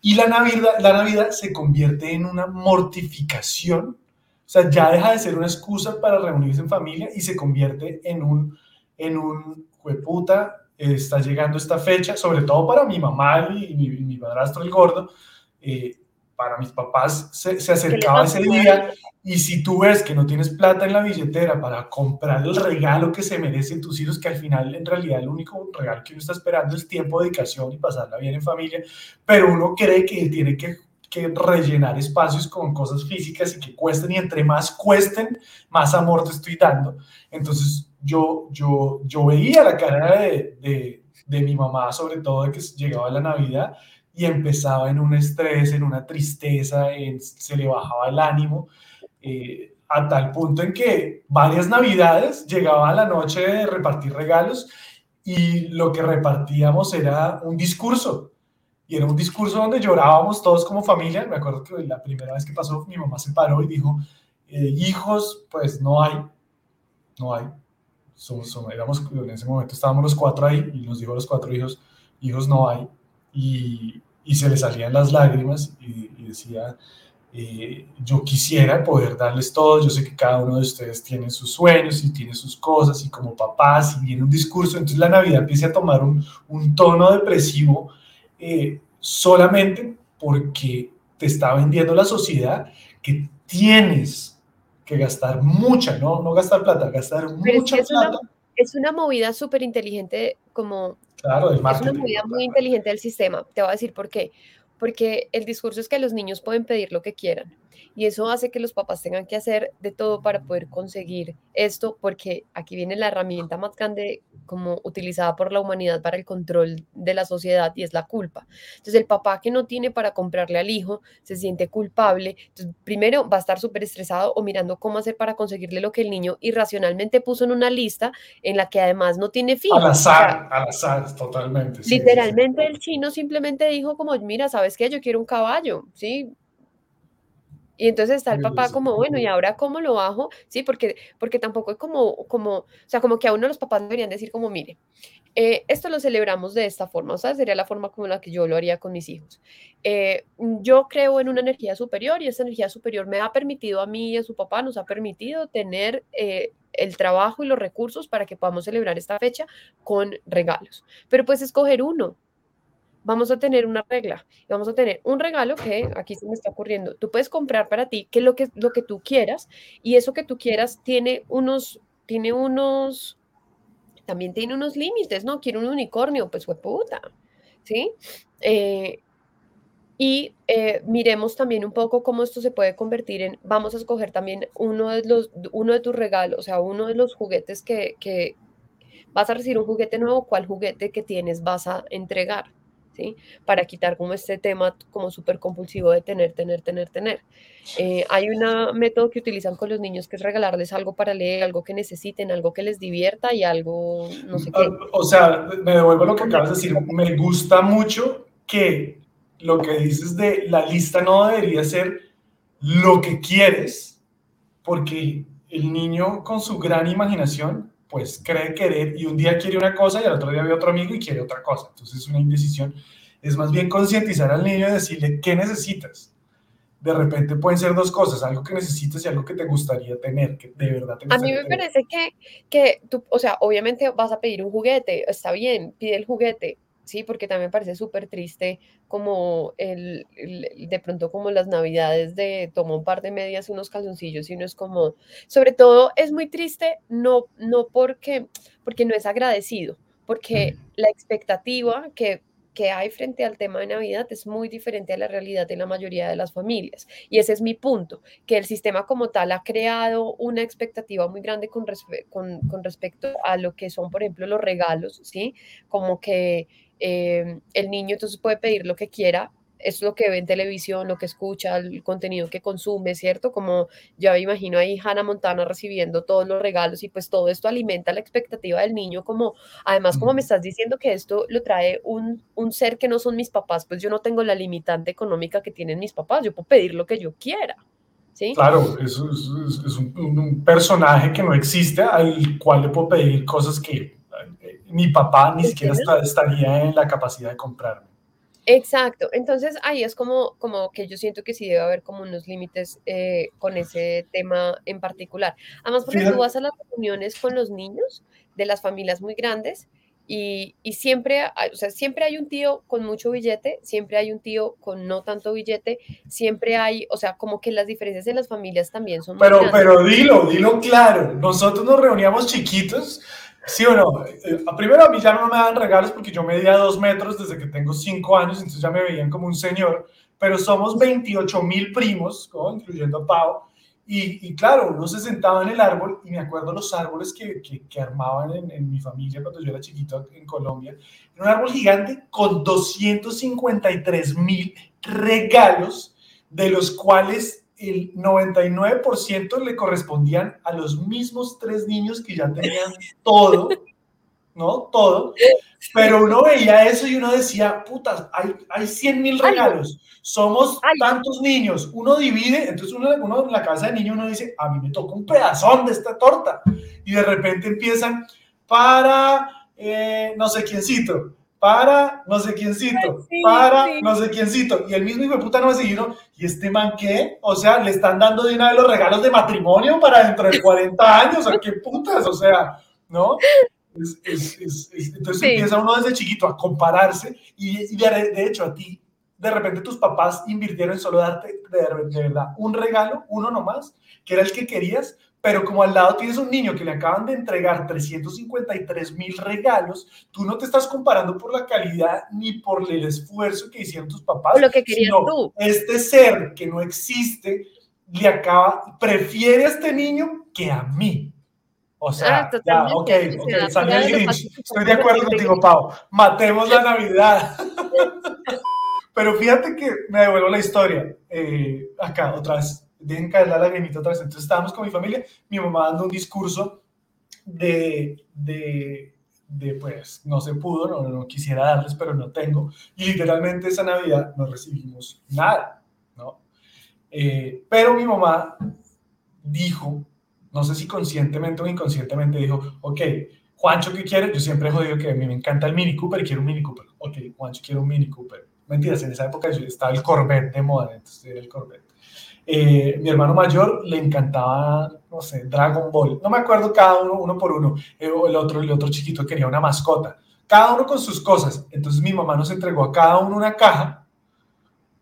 Y la Navidad, la Navidad se convierte en una mortificación, o sea, ya deja de ser una excusa para reunirse en familia y se convierte en un, en un, puta, eh, está llegando esta fecha, sobre todo para mi mamá y mi, mi el gordo, eh, para mis papás se, se acercaba ese día y si tú ves que no tienes plata en la billetera para comprar el regalo que se merecen tus hijos, que al final en realidad el único regalo que uno está esperando es tiempo, dedicación y pasarla bien en familia, pero uno cree que tiene que, que rellenar espacios con cosas físicas y que cuesten y entre más cuesten, más amor te estoy dando. Entonces yo, yo, yo veía la cara de, de, de mi mamá, sobre todo de que llegaba la Navidad y empezaba en un estrés, en una tristeza, en, se le bajaba el ánimo, eh, a tal punto en que varias navidades llegaba la noche de repartir regalos y lo que repartíamos era un discurso. Y era un discurso donde llorábamos todos como familia. Me acuerdo que la primera vez que pasó, mi mamá se paró y dijo, eh, hijos, pues no hay, no hay. Somos, somos, éramos, en ese momento estábamos los cuatro ahí y nos dijo a los cuatro hijos, hijos no hay y se le salían las lágrimas y, y decía, eh, yo quisiera poder darles todo, yo sé que cada uno de ustedes tiene sus sueños y tiene sus cosas y como papás y viene un discurso, entonces la Navidad empieza a tomar un, un tono depresivo eh, solamente porque te está vendiendo la sociedad que tienes que gastar mucha, no, no gastar plata, gastar Pero mucha es, que es plata. una, es una movida súper inteligente, como Claro, es una movida muy inteligente del sistema. Te voy a decir por qué. Porque el discurso es que los niños pueden pedir lo que quieran. Y eso hace que los papás tengan que hacer de todo para poder conseguir esto, porque aquí viene la herramienta más grande como utilizada por la humanidad para el control de la sociedad y es la culpa. Entonces el papá que no tiene para comprarle al hijo se siente culpable. Entonces, primero va a estar súper estresado o mirando cómo hacer para conseguirle lo que el niño irracionalmente puso en una lista en la que además no tiene fin. Al azar, al azar, totalmente. sí, sí, sí. Literalmente el chino simplemente dijo como, mira, ¿sabes qué? Yo quiero un caballo, ¿sí? Y entonces está el papá como, bueno, ¿y ahora cómo lo bajo? Sí, porque, porque tampoco es como, como, o sea, como que a uno los papás deberían decir como, mire, eh, esto lo celebramos de esta forma, o sea, sería la forma como la que yo lo haría con mis hijos. Eh, yo creo en una energía superior y esa energía superior me ha permitido a mí y a su papá, nos ha permitido tener eh, el trabajo y los recursos para que podamos celebrar esta fecha con regalos. Pero pues escoger uno, vamos a tener una regla. Vamos a tener un regalo que aquí se me está ocurriendo. Tú puedes comprar para ti que lo que, lo que tú quieras y eso que tú quieras tiene unos, tiene unos, también tiene unos límites, ¿no? Quiero un unicornio, pues fue puta, ¿sí? Eh, y eh, miremos también un poco cómo esto se puede convertir en, vamos a escoger también uno de, los, uno de tus regalos, o sea, uno de los juguetes que, que vas a recibir un juguete nuevo, ¿cuál juguete que tienes vas a entregar? ¿Sí? Para quitar como este tema como súper compulsivo de tener, tener, tener, tener. Eh, hay un método que utilizan con los niños que es regalarles algo para leer, algo que necesiten, algo que les divierta y algo, no sé qué. O sea, me devuelvo lo que acabas de decir. Me gusta mucho que lo que dices de la lista no debería ser lo que quieres, porque el niño con su gran imaginación pues cree querer y un día quiere una cosa y al otro día ve otro amigo y quiere otra cosa. Entonces es una indecisión. Es más bien concientizar al niño y decirle qué necesitas. De repente pueden ser dos cosas, algo que necesitas y algo que te gustaría tener, que de verdad te A mí me tener. parece que, que tú, o sea, obviamente vas a pedir un juguete, está bien, pide el juguete, sí, porque también me parece súper triste como el, el- de pronto como las navidades de toma un par de medias, unos calzoncillos y uno es como, sobre todo es muy triste, no, no porque, porque no es agradecido, porque la expectativa que, que hay frente al tema de Navidad es muy diferente a la realidad de la mayoría de las familias. Y ese es mi punto, que el sistema como tal ha creado una expectativa muy grande con, respe- con, con respecto a lo que son, por ejemplo, los regalos, ¿sí? Como que eh, el niño entonces puede pedir lo que quiera, es lo que ve en televisión, lo que escucha, el contenido que consume, ¿cierto? Como ya me imagino ahí Hannah Montana recibiendo todos los regalos y pues todo esto alimenta la expectativa del niño como, además como me estás diciendo que esto lo trae un, un ser que no son mis papás, pues yo no tengo la limitante económica que tienen mis papás, yo puedo pedir lo que yo quiera, ¿sí? Claro, es, es- es un, un- personaje que no existe al cual le puedo pedir cosas que mi papá ni siquiera estaría en la capacidad de comprarme. Exacto, entonces ahí es como, como que yo siento que sí debe haber como unos límites eh, con ese tema en particular. Además, porque tú vas a las reuniones con los niños de las familias muy grandes Y, y siempre, hay- o sea, siempre hay un tío con mucho billete, siempre hay un tío con no tanto billete, siempre hay, o sea, como que las diferencias en las familias también son muy Pero, grandes. pero dilo, dilo claro. Nosotros nos reuníamos chiquitos, ¿sí o no? Eh, Primero a mí ya no me dan regalos porque yo medía dos metros desde que tengo cinco años, entonces ya me veían como un señor. Pero somos 28 mil primos, ¿no? incluyendo a Pau. Y, y claro, uno se sentaba en el árbol y me acuerdo los árboles que, que, que armaban en, en mi familia cuando yo era chiquito en Colombia. Era un árbol gigante con 253 mil regalos, de los cuales el 99% le correspondían a los mismos tres niños que ya tenían todo, ¿no? Todo. Pero uno veía eso y uno decía, putas, hay, hay 100 mil regalos, somos tantos niños, uno divide, entonces uno, uno en la casa de niño uno dice, a mí me toca un pedazón de esta torta. Y de repente empiezan para eh, no sé quiéncito, para no sé quiéncito, Sí, para sí. no sé quiéncito. Y el mismo hijo de puta no me siguió. ¿Y este man qué? O sea, le están dando de una vez los regalos de matrimonio para dentro de 40 años. ¿A qué putas? O sea, ¿no? Es- es- es- es- entonces Sí. empieza uno desde chiquito a compararse y, y de, de hecho a ti, de repente tus papás invirtieron en solo darte de, de verdad un regalo, uno nomás, que era el que querías, pero como al lado tienes un niño que le acaban de entregar 353 mil regalos, tú no te estás comparando por la calidad ni por el esfuerzo que hicieron tus papás, lo que querías sino tú. este ser que no existe le acaba, prefiere a este niño que a mí. O sea, Ah, ya, ok, ok, salió el Grinch. Estoy de acuerdo contigo. Pau. Matemos la Navidad. Pero fíjate que me devuelvo la historia. Eh, acá, otra vez. Dejen caer la lagrimita otra vez. Entonces estábamos con mi familia, mi mamá dando un discurso de, de, de, pues, no se pudo, no, no quisiera darles, pero no tengo. Y literalmente esa Navidad no recibimos nada, ¿no? Eh, pero mi mamá dijo, no sé si conscientemente o inconscientemente, dijo, ok, Juancho, ¿qué quiere? Yo siempre he jodido que a mí me encanta el Mini Cooper y quiero un Mini Cooper. Ok, Juancho quiere un Mini Cooper. Mentiras, en esa época yo estaba el Corvette de moda, entonces era el Corvette. Eh, mi hermano mayor le encantaba, no sé, Dragon Ball. No me acuerdo cada uno, uno por uno. Eh, el otro, el otro chiquito quería una mascota. Cada uno con sus cosas. Entonces mi mamá nos entregó a cada uno una caja.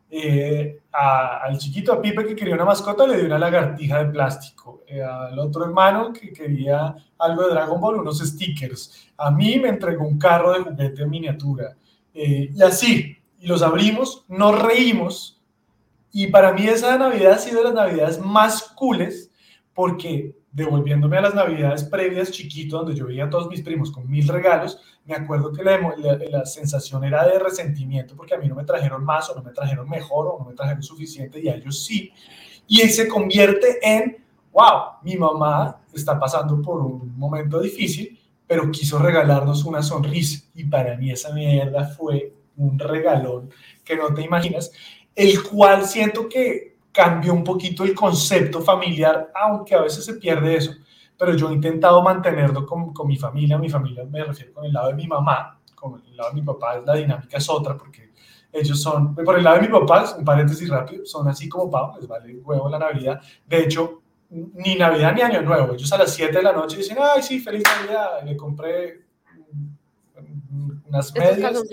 Eh, al chiquito, a Pipe, que quería una mascota, le dio una lagartija de plástico. Al otro hermano que quería algo de Dragon Ball, unos stickers. A mí me entregó un carro de juguete en miniatura. Y así, los abrimos, nos reímos. Y para mí esa Navidad ha sido de las Navidades más cooles porque devolviéndome a las Navidades previas, chiquito, donde yo veía a todos mis primos con mil regalos, me acuerdo que la, la- la sensación era de resentimiento porque a mí no me trajeron más o no me trajeron mejor o no me trajeron suficiente y a ellos sí. Y se convierte en, wow, mi mamá está pasando por un momento difícil, pero quiso regalarnos una sonrisa. Y para mí esa mierda fue un regalón que no te imaginas, el cual siento que cambió un poquito el concepto familiar, aunque a veces se pierde eso. Pero yo he intentado mantenerlo con, con mi familia, mi familia me refiero con el lado de mi mamá, con el lado de mi papá, la dinámica es otra, porque ellos son, por el lado de mi papá, un paréntesis rápido, son así como Pau, les vale huevo la Navidad. De hecho, ni Navidad ni Año Nuevo. Ellos a las 7 de la noche dicen, ay, sí, feliz Navidad. Le compré unas medias.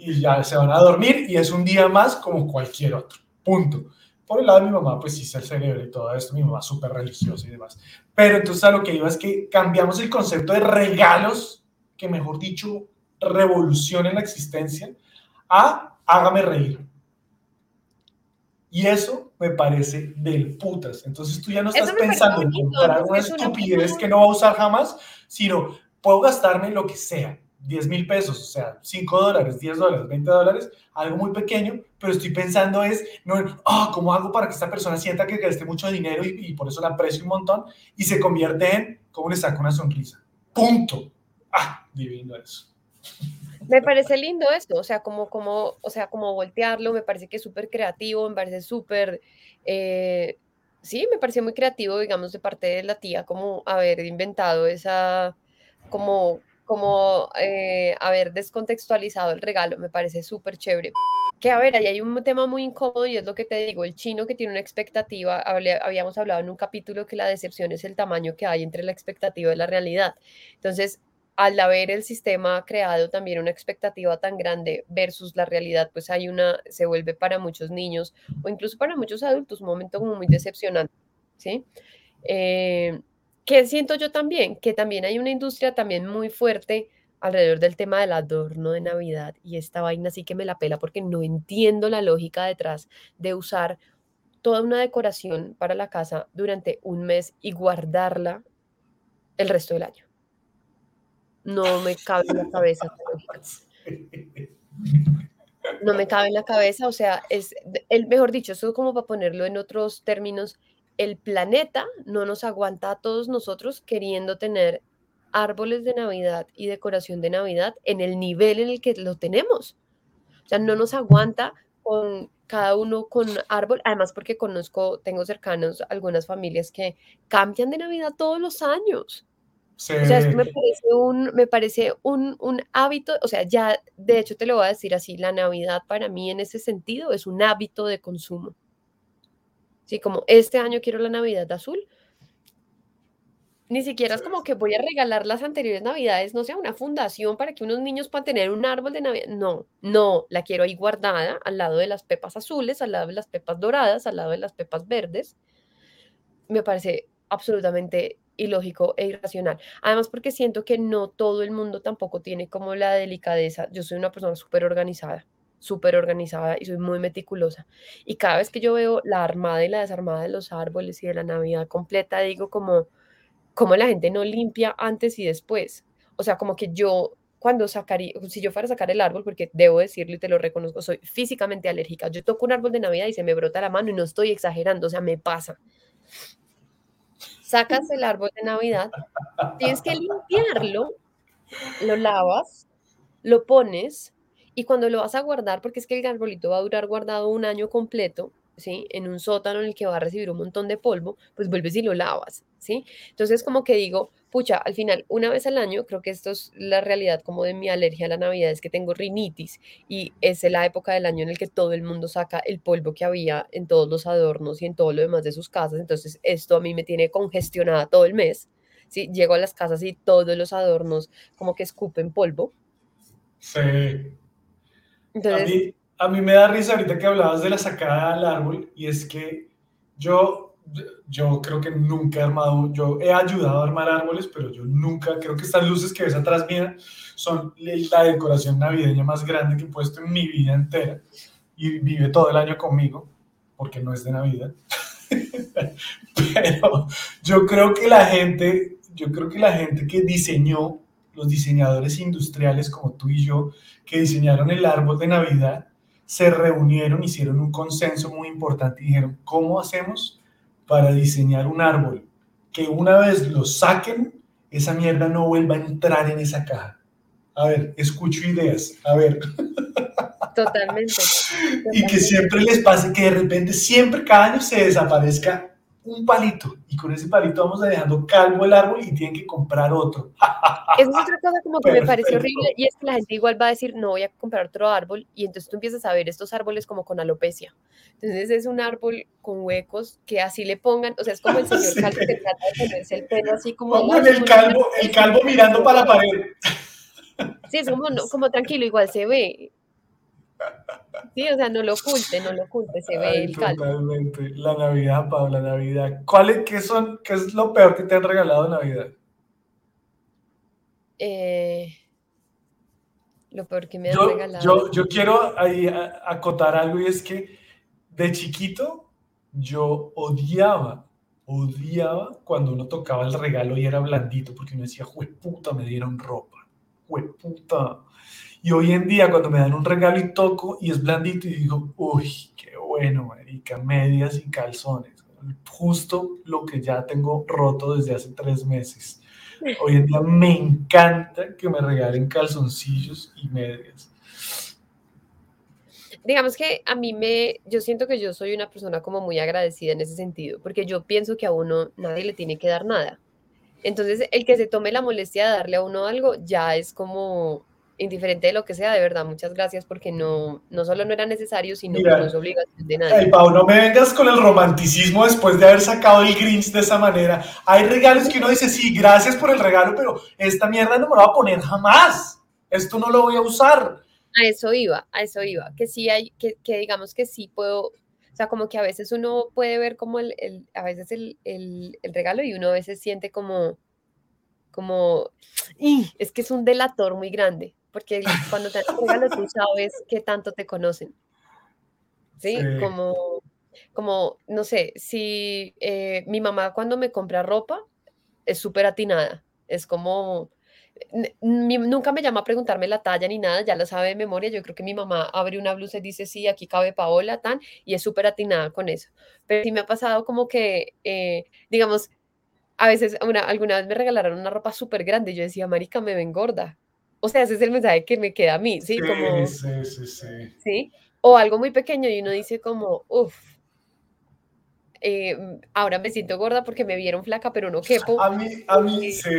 Y ya se van a dormir y es un día más como cualquier otro. Punto. Por el lado de mi mamá, pues sí se celebra y todo esto, mi mamá súper religiosa y demás. Pero entonces a lo que iba es que cambiamos el concepto de regalos, que mejor dicho, revolucionen la existencia, a hágame reír. Y eso me parece del putas. Entonces tú ya no estás pensando en comprar una es una estupidez que no va a usar jamás, sino puedo gastarme lo que sea, 10 mil pesos, o sea, 5 dólares, 10 dólares, 20 dólares, algo muy pequeño, pero estoy pensando es, no ah, ¿cómo hago para que esta persona sienta que gasté mucho dinero y, por eso la aprecio un montón? Y se convierte en, ¿cómo le saco una sonrisa? Punto. Ah, divino eso. Me parece lindo esto, o sea, como, como, o sea, como voltearlo, me parece que es súper creativo, me parece súper, eh, sí, me parece muy creativo, digamos, de parte de la tía, como haber inventado esa, como, como eh, haber descontextualizado el regalo, me parece súper chévere. Que a ver, ahí hay un tema muy incómodo y es lo que te digo, el chino que tiene una expectativa, habíamos hablado en un capítulo que la decepción es el tamaño que hay entre la expectativa y la realidad. Entonces, al haber el sistema creado también una expectativa tan grande versus la realidad, pues hay una, se vuelve para muchos niños o incluso para muchos adultos un momento como muy decepcionante, ¿sí? Eh, que siento yo también, que también hay una industria también muy fuerte alrededor del tema del adorno de Navidad y esta vaina sí que me la pela porque no entiendo la lógica detrás de usar toda una decoración para la casa durante un mes y guardarla el resto del año. No me cabe en la cabeza. No me cabe en la cabeza, o sea, es el mejor dicho, eso como para ponerlo en otros términos, el planeta no nos aguanta a todos nosotros queriendo tener árboles de Navidad y decoración de Navidad en el nivel en el que lo tenemos. O sea, no nos aguanta con cada uno con árbol, además porque conozco, tengo cercanos algunas familias que cambian de Navidad todos los años. O sea, esto me parece, un, me parece un, un, hábito, o sea, ya de hecho te lo voy a decir así, la Navidad para mí en ese sentido es un hábito de consumo. Sí, como este año quiero la Navidad azul, ni siquiera es como que voy a regalar las anteriores navidades, no sea una fundación para que unos niños puedan tener un árbol de navidad. No, no, la quiero ahí guardada al lado de las pepas azules, al lado de las pepas doradas, al lado de las pepas verdes. Me parece absolutamente ilógico e irracional. Además, porque siento que no todo el mundo tampoco tiene como la delicadeza. Yo soy una persona súper organizada, súper organizada y soy muy meticulosa. Y cada vez que yo veo la armada y la desarmada de los árboles y de la Navidad completa, digo como cómo la gente no limpia antes y después. O sea, como que yo cuando sacaría, si yo fuera a sacar el árbol, porque debo decirlo y te lo reconozco, soy físicamente alérgica. Yo toco un árbol de Navidad y se me brota la mano y no estoy exagerando, o sea, me pasa. Sacas el árbol de Navidad, tienes que limpiarlo, lo lavas, lo pones y cuando lo vas a guardar, porque es que el arbolito va a durar guardado un año completo, ¿sí? En un sótano en el que va a recibir un montón de polvo, pues vuelves y lo lavas, ¿sí? Entonces como que digo, pucha, al final, una vez al año, creo que esto es la realidad como de mi alergia a la Navidad, es que tengo rinitis y es la época del año en el que todo el mundo saca el polvo que había en todos los adornos y en todo lo demás de sus casas, entonces esto a mí me tiene congestionada todo el mes, ¿sí? Llego a las casas y todos los adornos como que escupen polvo. Sí. Entonces, a mí me da risa ahorita que hablabas de la sacada al árbol y es que yo, yo creo que nunca he armado, yo he ayudado a armar árboles, pero yo nunca, creo que estas luces que ves atrás mía son la decoración navideña más grande que he puesto en mi vida entera y vive todo el año conmigo porque no es de Navidad. pero yo creo que la gente, yo creo que la gente que diseñó, los diseñadores industriales como tú y yo, que diseñaron el árbol de Navidad, se reunieron, hicieron un consenso muy importante y dijeron, ¿cómo hacemos para diseñar un árbol que una vez lo saquen, esa mierda no vuelva a entrar en esa caja? A ver, escucho ideas, a ver. Totalmente. Y que siempre les pase que de repente, siempre cada año se desaparezca un palito y con ese palito vamos a dejando calvo el árbol y tienen que comprar otro. Es otra cosa como que me parece horrible y es que la gente igual va a decir, no voy a comprar otro árbol y entonces tú empiezas a ver estos árboles como con alopecia. Entonces es un árbol con huecos que así le pongan, o sea, es como el señor calvo que trata de ponerse el pelo así como... El calvo, el calvo mirando para la pared. Sí, es como, como tranquilo, igual se ve. Sí, o sea, no lo oculte, no lo oculte, se ve el calvo. Totalmente. La Navidad, Pablo, la Navidad. ¿Cuál es, qué, son, ¿Qué es lo peor que te han regalado en Navidad? Eh, lo peor que me han regalado. Yo, yo quiero ahí acotar algo y es que de chiquito yo odiaba, odiaba cuando uno tocaba el regalo y era blandito porque uno decía, puta, me dieron ropa, puta y hoy en día, cuando me dan un regalo y toco y es blandito y digo, uy, qué bueno, marica, medias y calzones. Justo lo que ya tengo roto desde hace tres meses. Hoy en día me encanta que me regalen calzoncillos y medias. Digamos que a mí me, yo siento que yo soy una persona como muy agradecida en ese sentido, porque yo pienso que a uno nadie le tiene que dar nada. Entonces, el que se tome la molestia de darle a uno algo ya es como indiferente de lo que sea, de verdad, muchas gracias porque no, no solo no era necesario, sino Mira, que no es obligación de nadie. Ay, Pau, no me vengas con el romanticismo después de haber sacado el Grinch de esa manera. Hay regalos que uno dice, sí, gracias por el regalo, pero esta mierda no me la voy a poner jamás. Esto no lo voy a usar. A eso iba, a eso iba, que sí hay, que, que digamos que sí puedo, o sea, como que a veces uno puede ver como el, el- a veces el, el- el regalo y uno a veces siente como, como, "Ih, es que es un delator muy grande, porque cuando te dan un regalo tú sabes qué tanto te conocen, ¿sí? Sí. Como, como, no sé, si eh, mi mamá cuando me compra ropa es súper atinada, es como, mi- nunca me llama a preguntarme la talla ni nada, ya lo sabe de memoria. Yo creo que mi mamá abre una blusa y dice, sí, aquí cabe Paola, tan, y es súper atinada con eso. Pero sí me ha pasado como que, eh, digamos, a veces, una, alguna vez me regalaron una ropa súper grande y yo decía, marica, me ven gorda. O sea, ese es el mensaje que me queda a mí, ¿sí? Como, sí, sí, sí. ¿sí? O algo muy pequeño y uno dice como, uff, ahora me siento gorda porque me vieron flaca, pero no quepo. A mí, a mí, sí,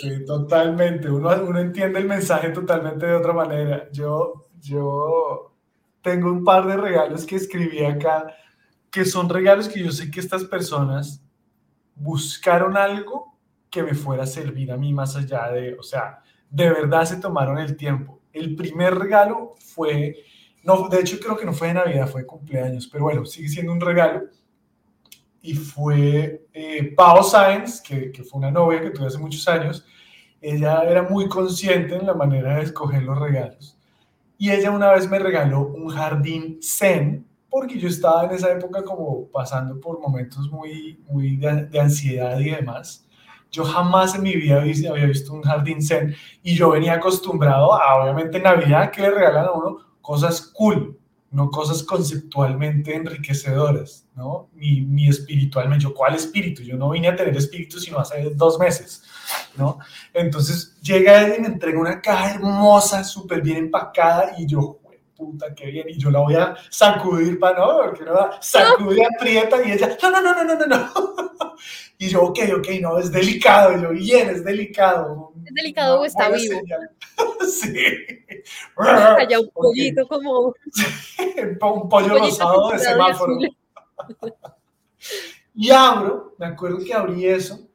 sí, totalmente. Uno, uno entiende el mensaje totalmente de otra manera. Yo, yo tengo un par de regalos que escribí acá, que son regalos que yo sé que estas personas buscaron algo que me fuera a servir a mí más allá de, o sea, de verdad se tomaron el tiempo. El primer regalo fue, no, de hecho creo que no fue de Navidad, fue de cumpleaños, pero bueno, sigue siendo un regalo. Y fue eh, Pao Sáenz, que, fue una novia que tuve hace muchos años. Ella era muy consciente en la manera de escoger los regalos. Y ella una vez me regaló un jardín zen, porque yo estaba en esa época como pasando por momentos muy, muy de ansiedad y demás. Yo jamás en mi vida había, visto un jardín zen y yo venía acostumbrado a, obviamente, en Navidad que le regalan a uno cosas cool, no cosas conceptualmente enriquecedoras, ¿no? Ni, ni espiritualmente. Yo, ¿cuál espíritu? Yo no vine a tener espíritu sino hace dos meses, ¿no? Entonces llega él y me entrega una caja hermosa, súper bien empacada y yo, puta, qué bien, y yo la voy a sacudir para no, porque no sacude, aprieta y ella, no, no, no, no, no, no. Y yo, ok, ok, no, es delicado, y yo, bien, es delicado. ¿Es delicado no, o está vivo? sí. Allá un pollito como... un pollo rosado de semáforo. Y abro, me acuerdo que abrí eso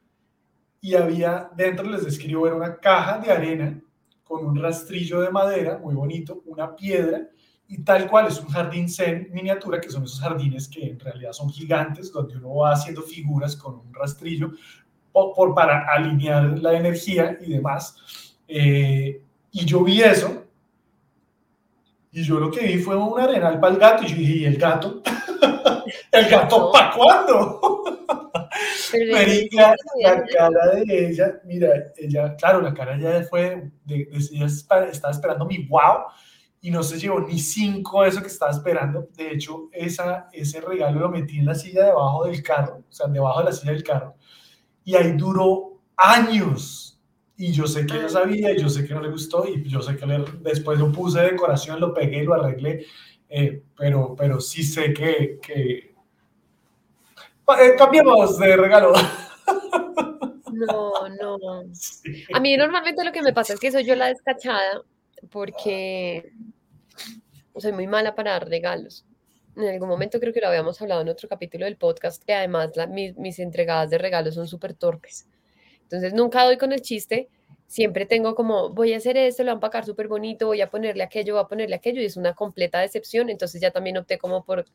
y había, dentro les describo, era una caja de arena con un rastrillo de madera muy bonito, una piedra y tal cual es un jardín zen miniatura, que son esos jardines que en realidad son gigantes, donde uno va haciendo figuras con un rastrillo por, por- para alinear la energía y demás. Eh, y yo vi eso y yo lo que vi fue un arenal para el gato y yo dije, ¿y el gato? ¿El gato para cuándo? Marica, la cara de ella, mira, ella, claro, la cara de ella fue, de, de- ella estaba esperando mi wow y no se llevó ni cinco de eso que estaba esperando. De hecho, esa, ese regalo lo metí en la silla debajo del carro, o sea, debajo de la silla del carro, y ahí duró años. Y yo sé que ella sabía, y yo sé que no le gustó, y yo sé que le- después lo puse de decoración, lo pegué, lo arreglé, eh, pero, pero sí sé que... que... Eh, cambiemos de regalo. No, no. Sí. A mí normalmente lo que me pasa es que soy yo la descachada porque soy muy mala para dar regalos. En algún momento creo que lo habíamos hablado en otro capítulo del podcast, que además mis, mis entregadas de regalos son súper torpes. Entonces nunca doy con el chiste, siempre tengo como, voy a hacer esto, lo voy a empacar súper bonito, voy a ponerle aquello, voy a ponerle aquello, y es una completa decepción. Entonces ya también opté como por,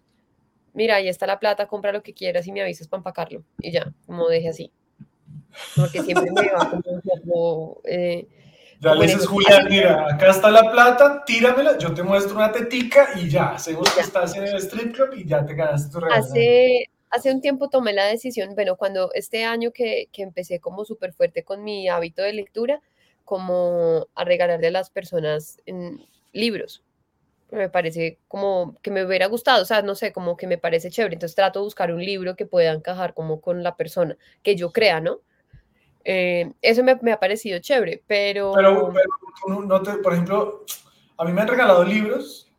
mira, ahí está la plata, compra lo que quieras y me avisas para empacarlo. Y ya, como deje así. Porque siempre me va como poco... eh, Como le dices. Julián, mira, acá está la plata, tíramela, yo te muestro una tetica y ya, hacemos que estás en el strip club y ya te ganaste tu regalo. Hace, hace un tiempo tomé la decisión, bueno, cuando este año que, que empecé como súper fuerte con mi hábito de lectura, como a regalarle a las personas en libros. Me parece como que me hubiera gustado, o sea, no sé, como que me parece chévere. Entonces trato de buscar un libro que pueda encajar como con la persona, que yo crea, ¿no? Eh, eso me, me ha parecido chévere, pero... Pero, pero no- no te, por ejemplo, a mí me han regalado libros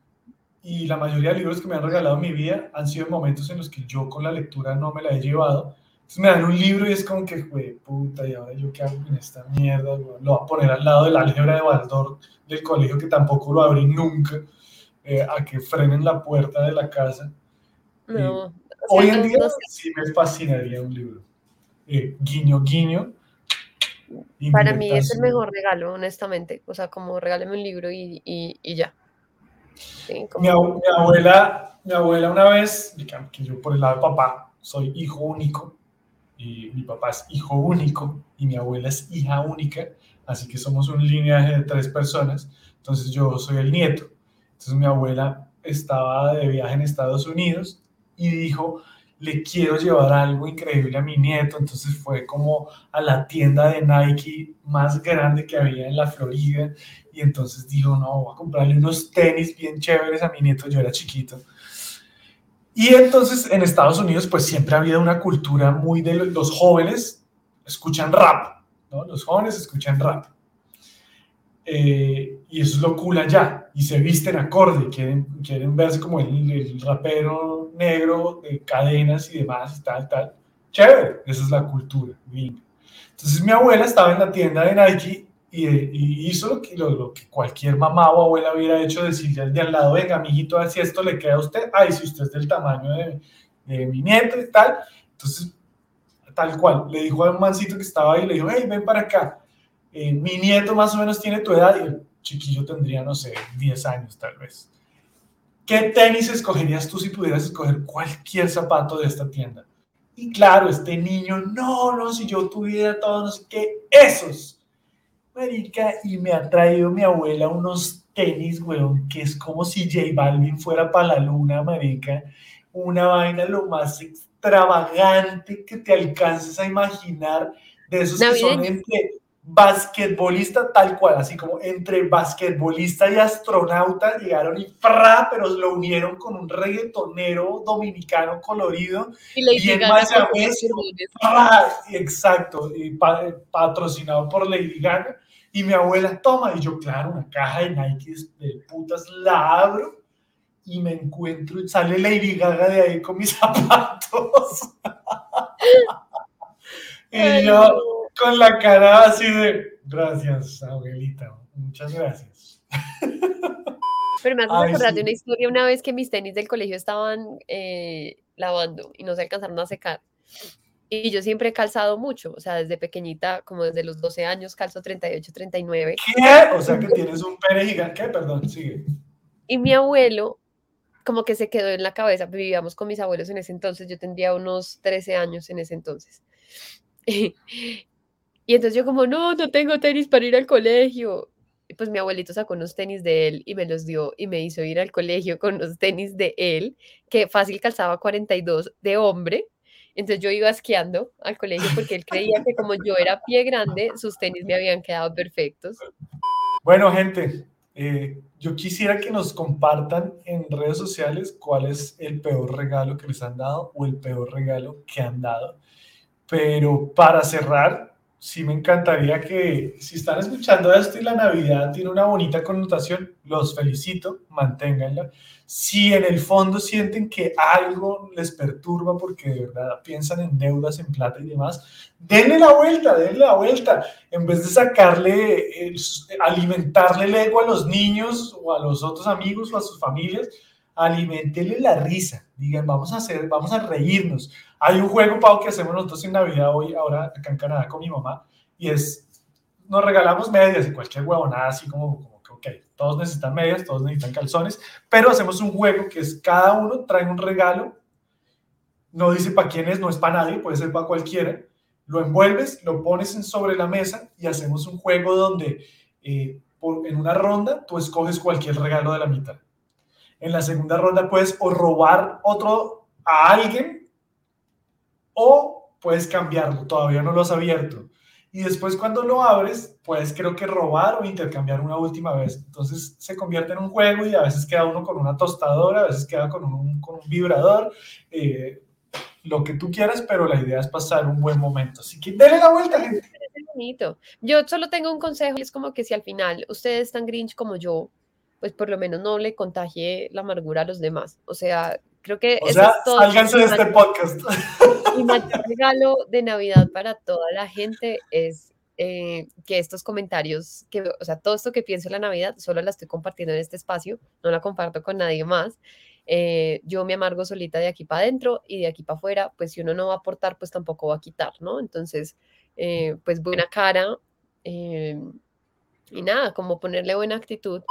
y la mayoría de libros que me han regalado en mi vida han sido en momentos en los que yo con la lectura no me la he llevado, Entonces me dan un libro y es como que, güey, puta, ¿y ahora yo qué hago con esta mierda? Lo voy a poner al lado del álgebra de Baldor del colegio que tampoco lo abrí nunca, eh, a que frenen la puerta de la casa. No. Hoy en día sí me fascinaría un libro. Eh, guiño, guiño. Para mí es el mejor regalo, honestamente. O sea, como regáleme un libro y, y, ya. mi, mi, abuela, mi abuela una vez, que yo por el lado de papá soy hijo único, y mi papá es hijo único y mi abuela es hija única, así que somos un lineaje de tres personas, entonces yo soy el nieto. Entonces mi abuela estaba de viaje en Estados Unidos y dijo, le quiero llevar algo increíble a mi nieto, entonces fue como a la tienda de Nike más grande que había en la Florida y entonces dijo, no, voy a comprarle unos tenis bien chéveres a mi nieto, yo era chiquito y entonces en Estados Unidos pues siempre ha habido una cultura muy de los jóvenes escuchan rap, ¿no? Los jóvenes escuchan rap. Eh, y eso es lo cool allá. Y se visten acorde, quieren, quieren verse como el, rapero negro de cadenas y demás y tal, tal. Chévere, esa es la cultura. Entonces mi abuela estaba en la tienda de Nike y, hizo lo que, lo, que, cualquier mamá o abuela hubiera hecho, decirle al de al lado, venga, amiguito, si esto le queda a usted, ay, si usted es del tamaño de, de mi nieto y tal. Entonces, tal cual, le dijo a un mancito que estaba ahí, le dijo, hey, ven para acá, eh, mi nieto más o menos tiene tu edad y el chiquillo tendría, no sé, 10 años tal vez. ¿Qué tenis escogerías tú si pudieras escoger cualquier zapato de esta tienda? Y claro, este niño, no, no, si yo tuviera todo, no sé qué, esos Marica, y me ha traído mi abuela unos tenis, weón, que es como si J Balvin fuera para la luna, marica. Una vaina lo más extravagante que te alcances a imaginar, de esos que son entre basquetbolista tal cual, así como entre basquetbolista y astronauta llegaron y fra, pero lo unieron con un reggaetonero dominicano colorido, y le bien exacto, y patrocinado por Lady Gaga, y mi abuela toma, y yo, claro, una caja de Nike de putas, la abro, y me encuentro, y sale Lady Gaga de ahí con mis zapatos. y yo con la cara así de, gracias, abuelita, muchas gracias. Pero me hace recordar de una historia una vez que mis tenis del colegio estaban eh, lavando y no se alcanzaron a secar. Y yo siempre he calzado mucho, o sea, desde pequeñita, como desde los 12 años, calzo 38, 39. ¿Qué? O sea, que tienes un pene gigante. ¿Qué? Perdón, sigue. Y mi abuelo, como que se quedó en la cabeza, vivíamos con mis abuelos en ese entonces, yo tendría unos 13 años en ese entonces. Y entonces yo como, no, no tengo tenis para ir al colegio. Y pues mi abuelito sacó unos tenis de él y me los dio y me hizo ir al colegio con los tenis de él, que fácil calzaba 42 de hombre. Entonces yo iba esquiando al colegio porque él creía que como yo era pie grande, sus tenis me habían quedado perfectos. Bueno, gente, eh, yo quisiera que nos compartan en redes sociales cuál es el peor regalo que les han dado o el peor regalo que han dado. Pero para cerrar, sí me encantaría que si están escuchando esto y la Navidad tiene una bonita connotación, los felicito, manténganla. Si en el fondo sienten que algo les perturba porque de verdad piensan en deudas, en plata y demás, denle la vuelta, denle la vuelta. En vez de sacarle, alimentarle el ego a los niños o a los otros amigos o a sus familias, alimentele la risa. Digan, vamos a hacer, vamos a reírnos hay un juego, Pau, que hacemos nosotros en Navidad hoy, ahora acá en Canadá con mi mamá, y es, nos regalamos medias y cualquier huevonada así como, como que, ok, todos necesitan medias, todos necesitan calzones, pero hacemos un juego que es cada uno trae un regalo, no dice para quién es, no es para nadie, puede ser para cualquiera, lo envuelves, lo pones sobre la mesa y hacemos un juego donde eh, en una ronda tú escoges cualquier regalo de la mitad. En la segunda ronda puedes o robar otro a alguien o puedes cambiarlo, todavía no lo has abierto. Y después cuando lo abres, puedes creo que robar o intercambiar una última vez. Entonces se convierte en un juego y a veces queda uno con una tostadora, a veces queda con un, con un vibrador, eh, lo que tú quieras, pero la idea es pasar un buen momento. Así que denle la vuelta, gente. Yo solo tengo un consejo y es como que si al final ustedes están grinch como yo, pues por lo menos no le contagie la amargura a los demás. O sea, creo que O eso sea, es todo. sálganse de este podcast. Mi mayor regalo de Navidad para toda la gente es eh, que estos comentarios, que, o sea, todo esto que pienso en la Navidad, solo la estoy compartiendo en este espacio, no la comparto con nadie más. Eh, yo me amargo solita de aquí para adentro y de aquí para afuera, pues si uno no va a aportar, pues tampoco va a quitar, ¿no? Entonces, eh, pues buena cara y nada, como ponerle buena actitud.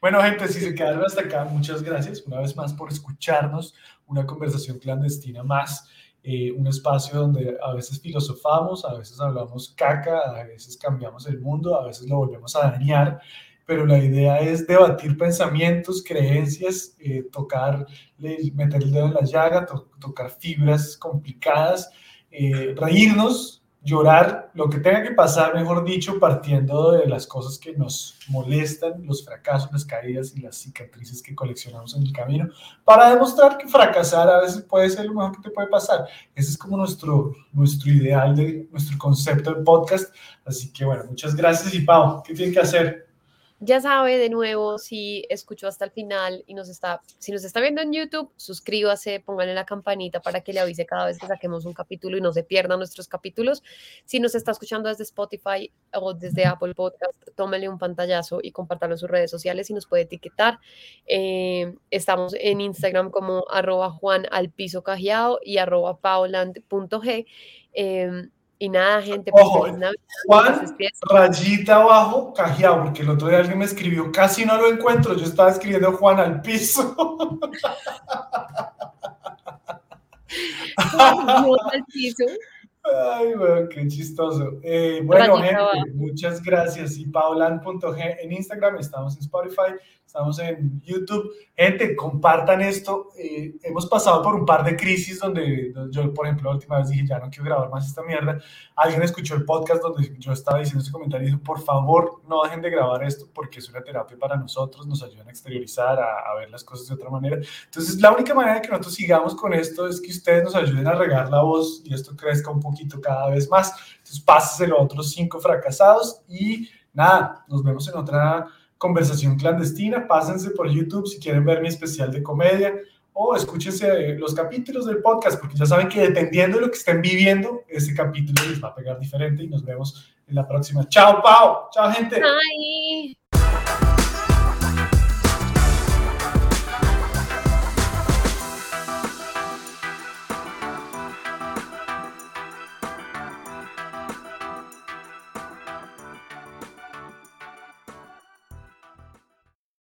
Bueno, gente, si se quedaron hasta acá, muchas gracias una vez más por escucharnos. Una conversación clandestina más, eh, un espacio donde a veces filosofamos, a veces hablamos caca, a veces cambiamos el mundo, a veces lo volvemos a dañar, pero la idea es debatir pensamientos, creencias, eh, tocar, meter el dedo en la llaga, to- tocar fibras complicadas, eh, reírnos, llorar, lo que tenga que pasar, mejor dicho, partiendo de las cosas que nos molestan, los fracasos, las caídas y las cicatrices que coleccionamos en el camino, para demostrar que fracasar a veces puede ser lo mejor que te puede pasar. Ese es como nuestro, nuestro ideal, de, nuestro concepto de podcast. Así que bueno, muchas gracias y Pau, ¿qué tienen que hacer? Ya sabe, de nuevo, si escuchó hasta el final y nos está, si nos está viendo en YouTube, suscríbase, póngale la campanita para que le avise cada vez que saquemos un capítulo y no se pierdan nuestros capítulos. Si nos está escuchando desde Spotify o desde Apple Podcast, tómele un pantallazo y compártalo en sus redes sociales y nos puede etiquetar. Eh, estamos en Instagram como arroba Juan al piso cajeado y arroba pauland.g. Eh, y nada, gente, pues Ojo, Juan, rayita abajo, cajeado, porque el otro día alguien me escribió, casi no lo encuentro, yo estaba escribiendo Juan al piso. Juan al piso. Ay, bueno, qué chistoso. Eh, bueno, gente, muchas gracias. Y paulan.g en Instagram, estamos en Spotify, estamos en YouTube. Gente, compartan esto. Eh, hemos pasado por un par de crisis donde yo, por ejemplo, la última vez dije, ya no quiero grabar más esta mierda. Alguien escuchó el podcast donde yo estaba diciendo ese comentario y dijo, por favor, no dejen de grabar esto porque es una terapia para nosotros, nos ayudan a exteriorizar, a, a ver las cosas de otra manera. Entonces, la única manera de que nosotros sigamos con esto es que ustedes nos ayuden a regar la voz y esto crezca un poquito cada vez más. Entonces, páseselo a otros cinco fracasados y nada, nos vemos en otra conversación clandestina. Pásense por YouTube si quieren ver mi especial de comedia o escúchense los capítulos del podcast porque ya saben que dependiendo de lo que estén viviendo, ese capítulo les va a pegar diferente y nos vemos en la próxima. Chao, Pau. Chao, gente. Ay.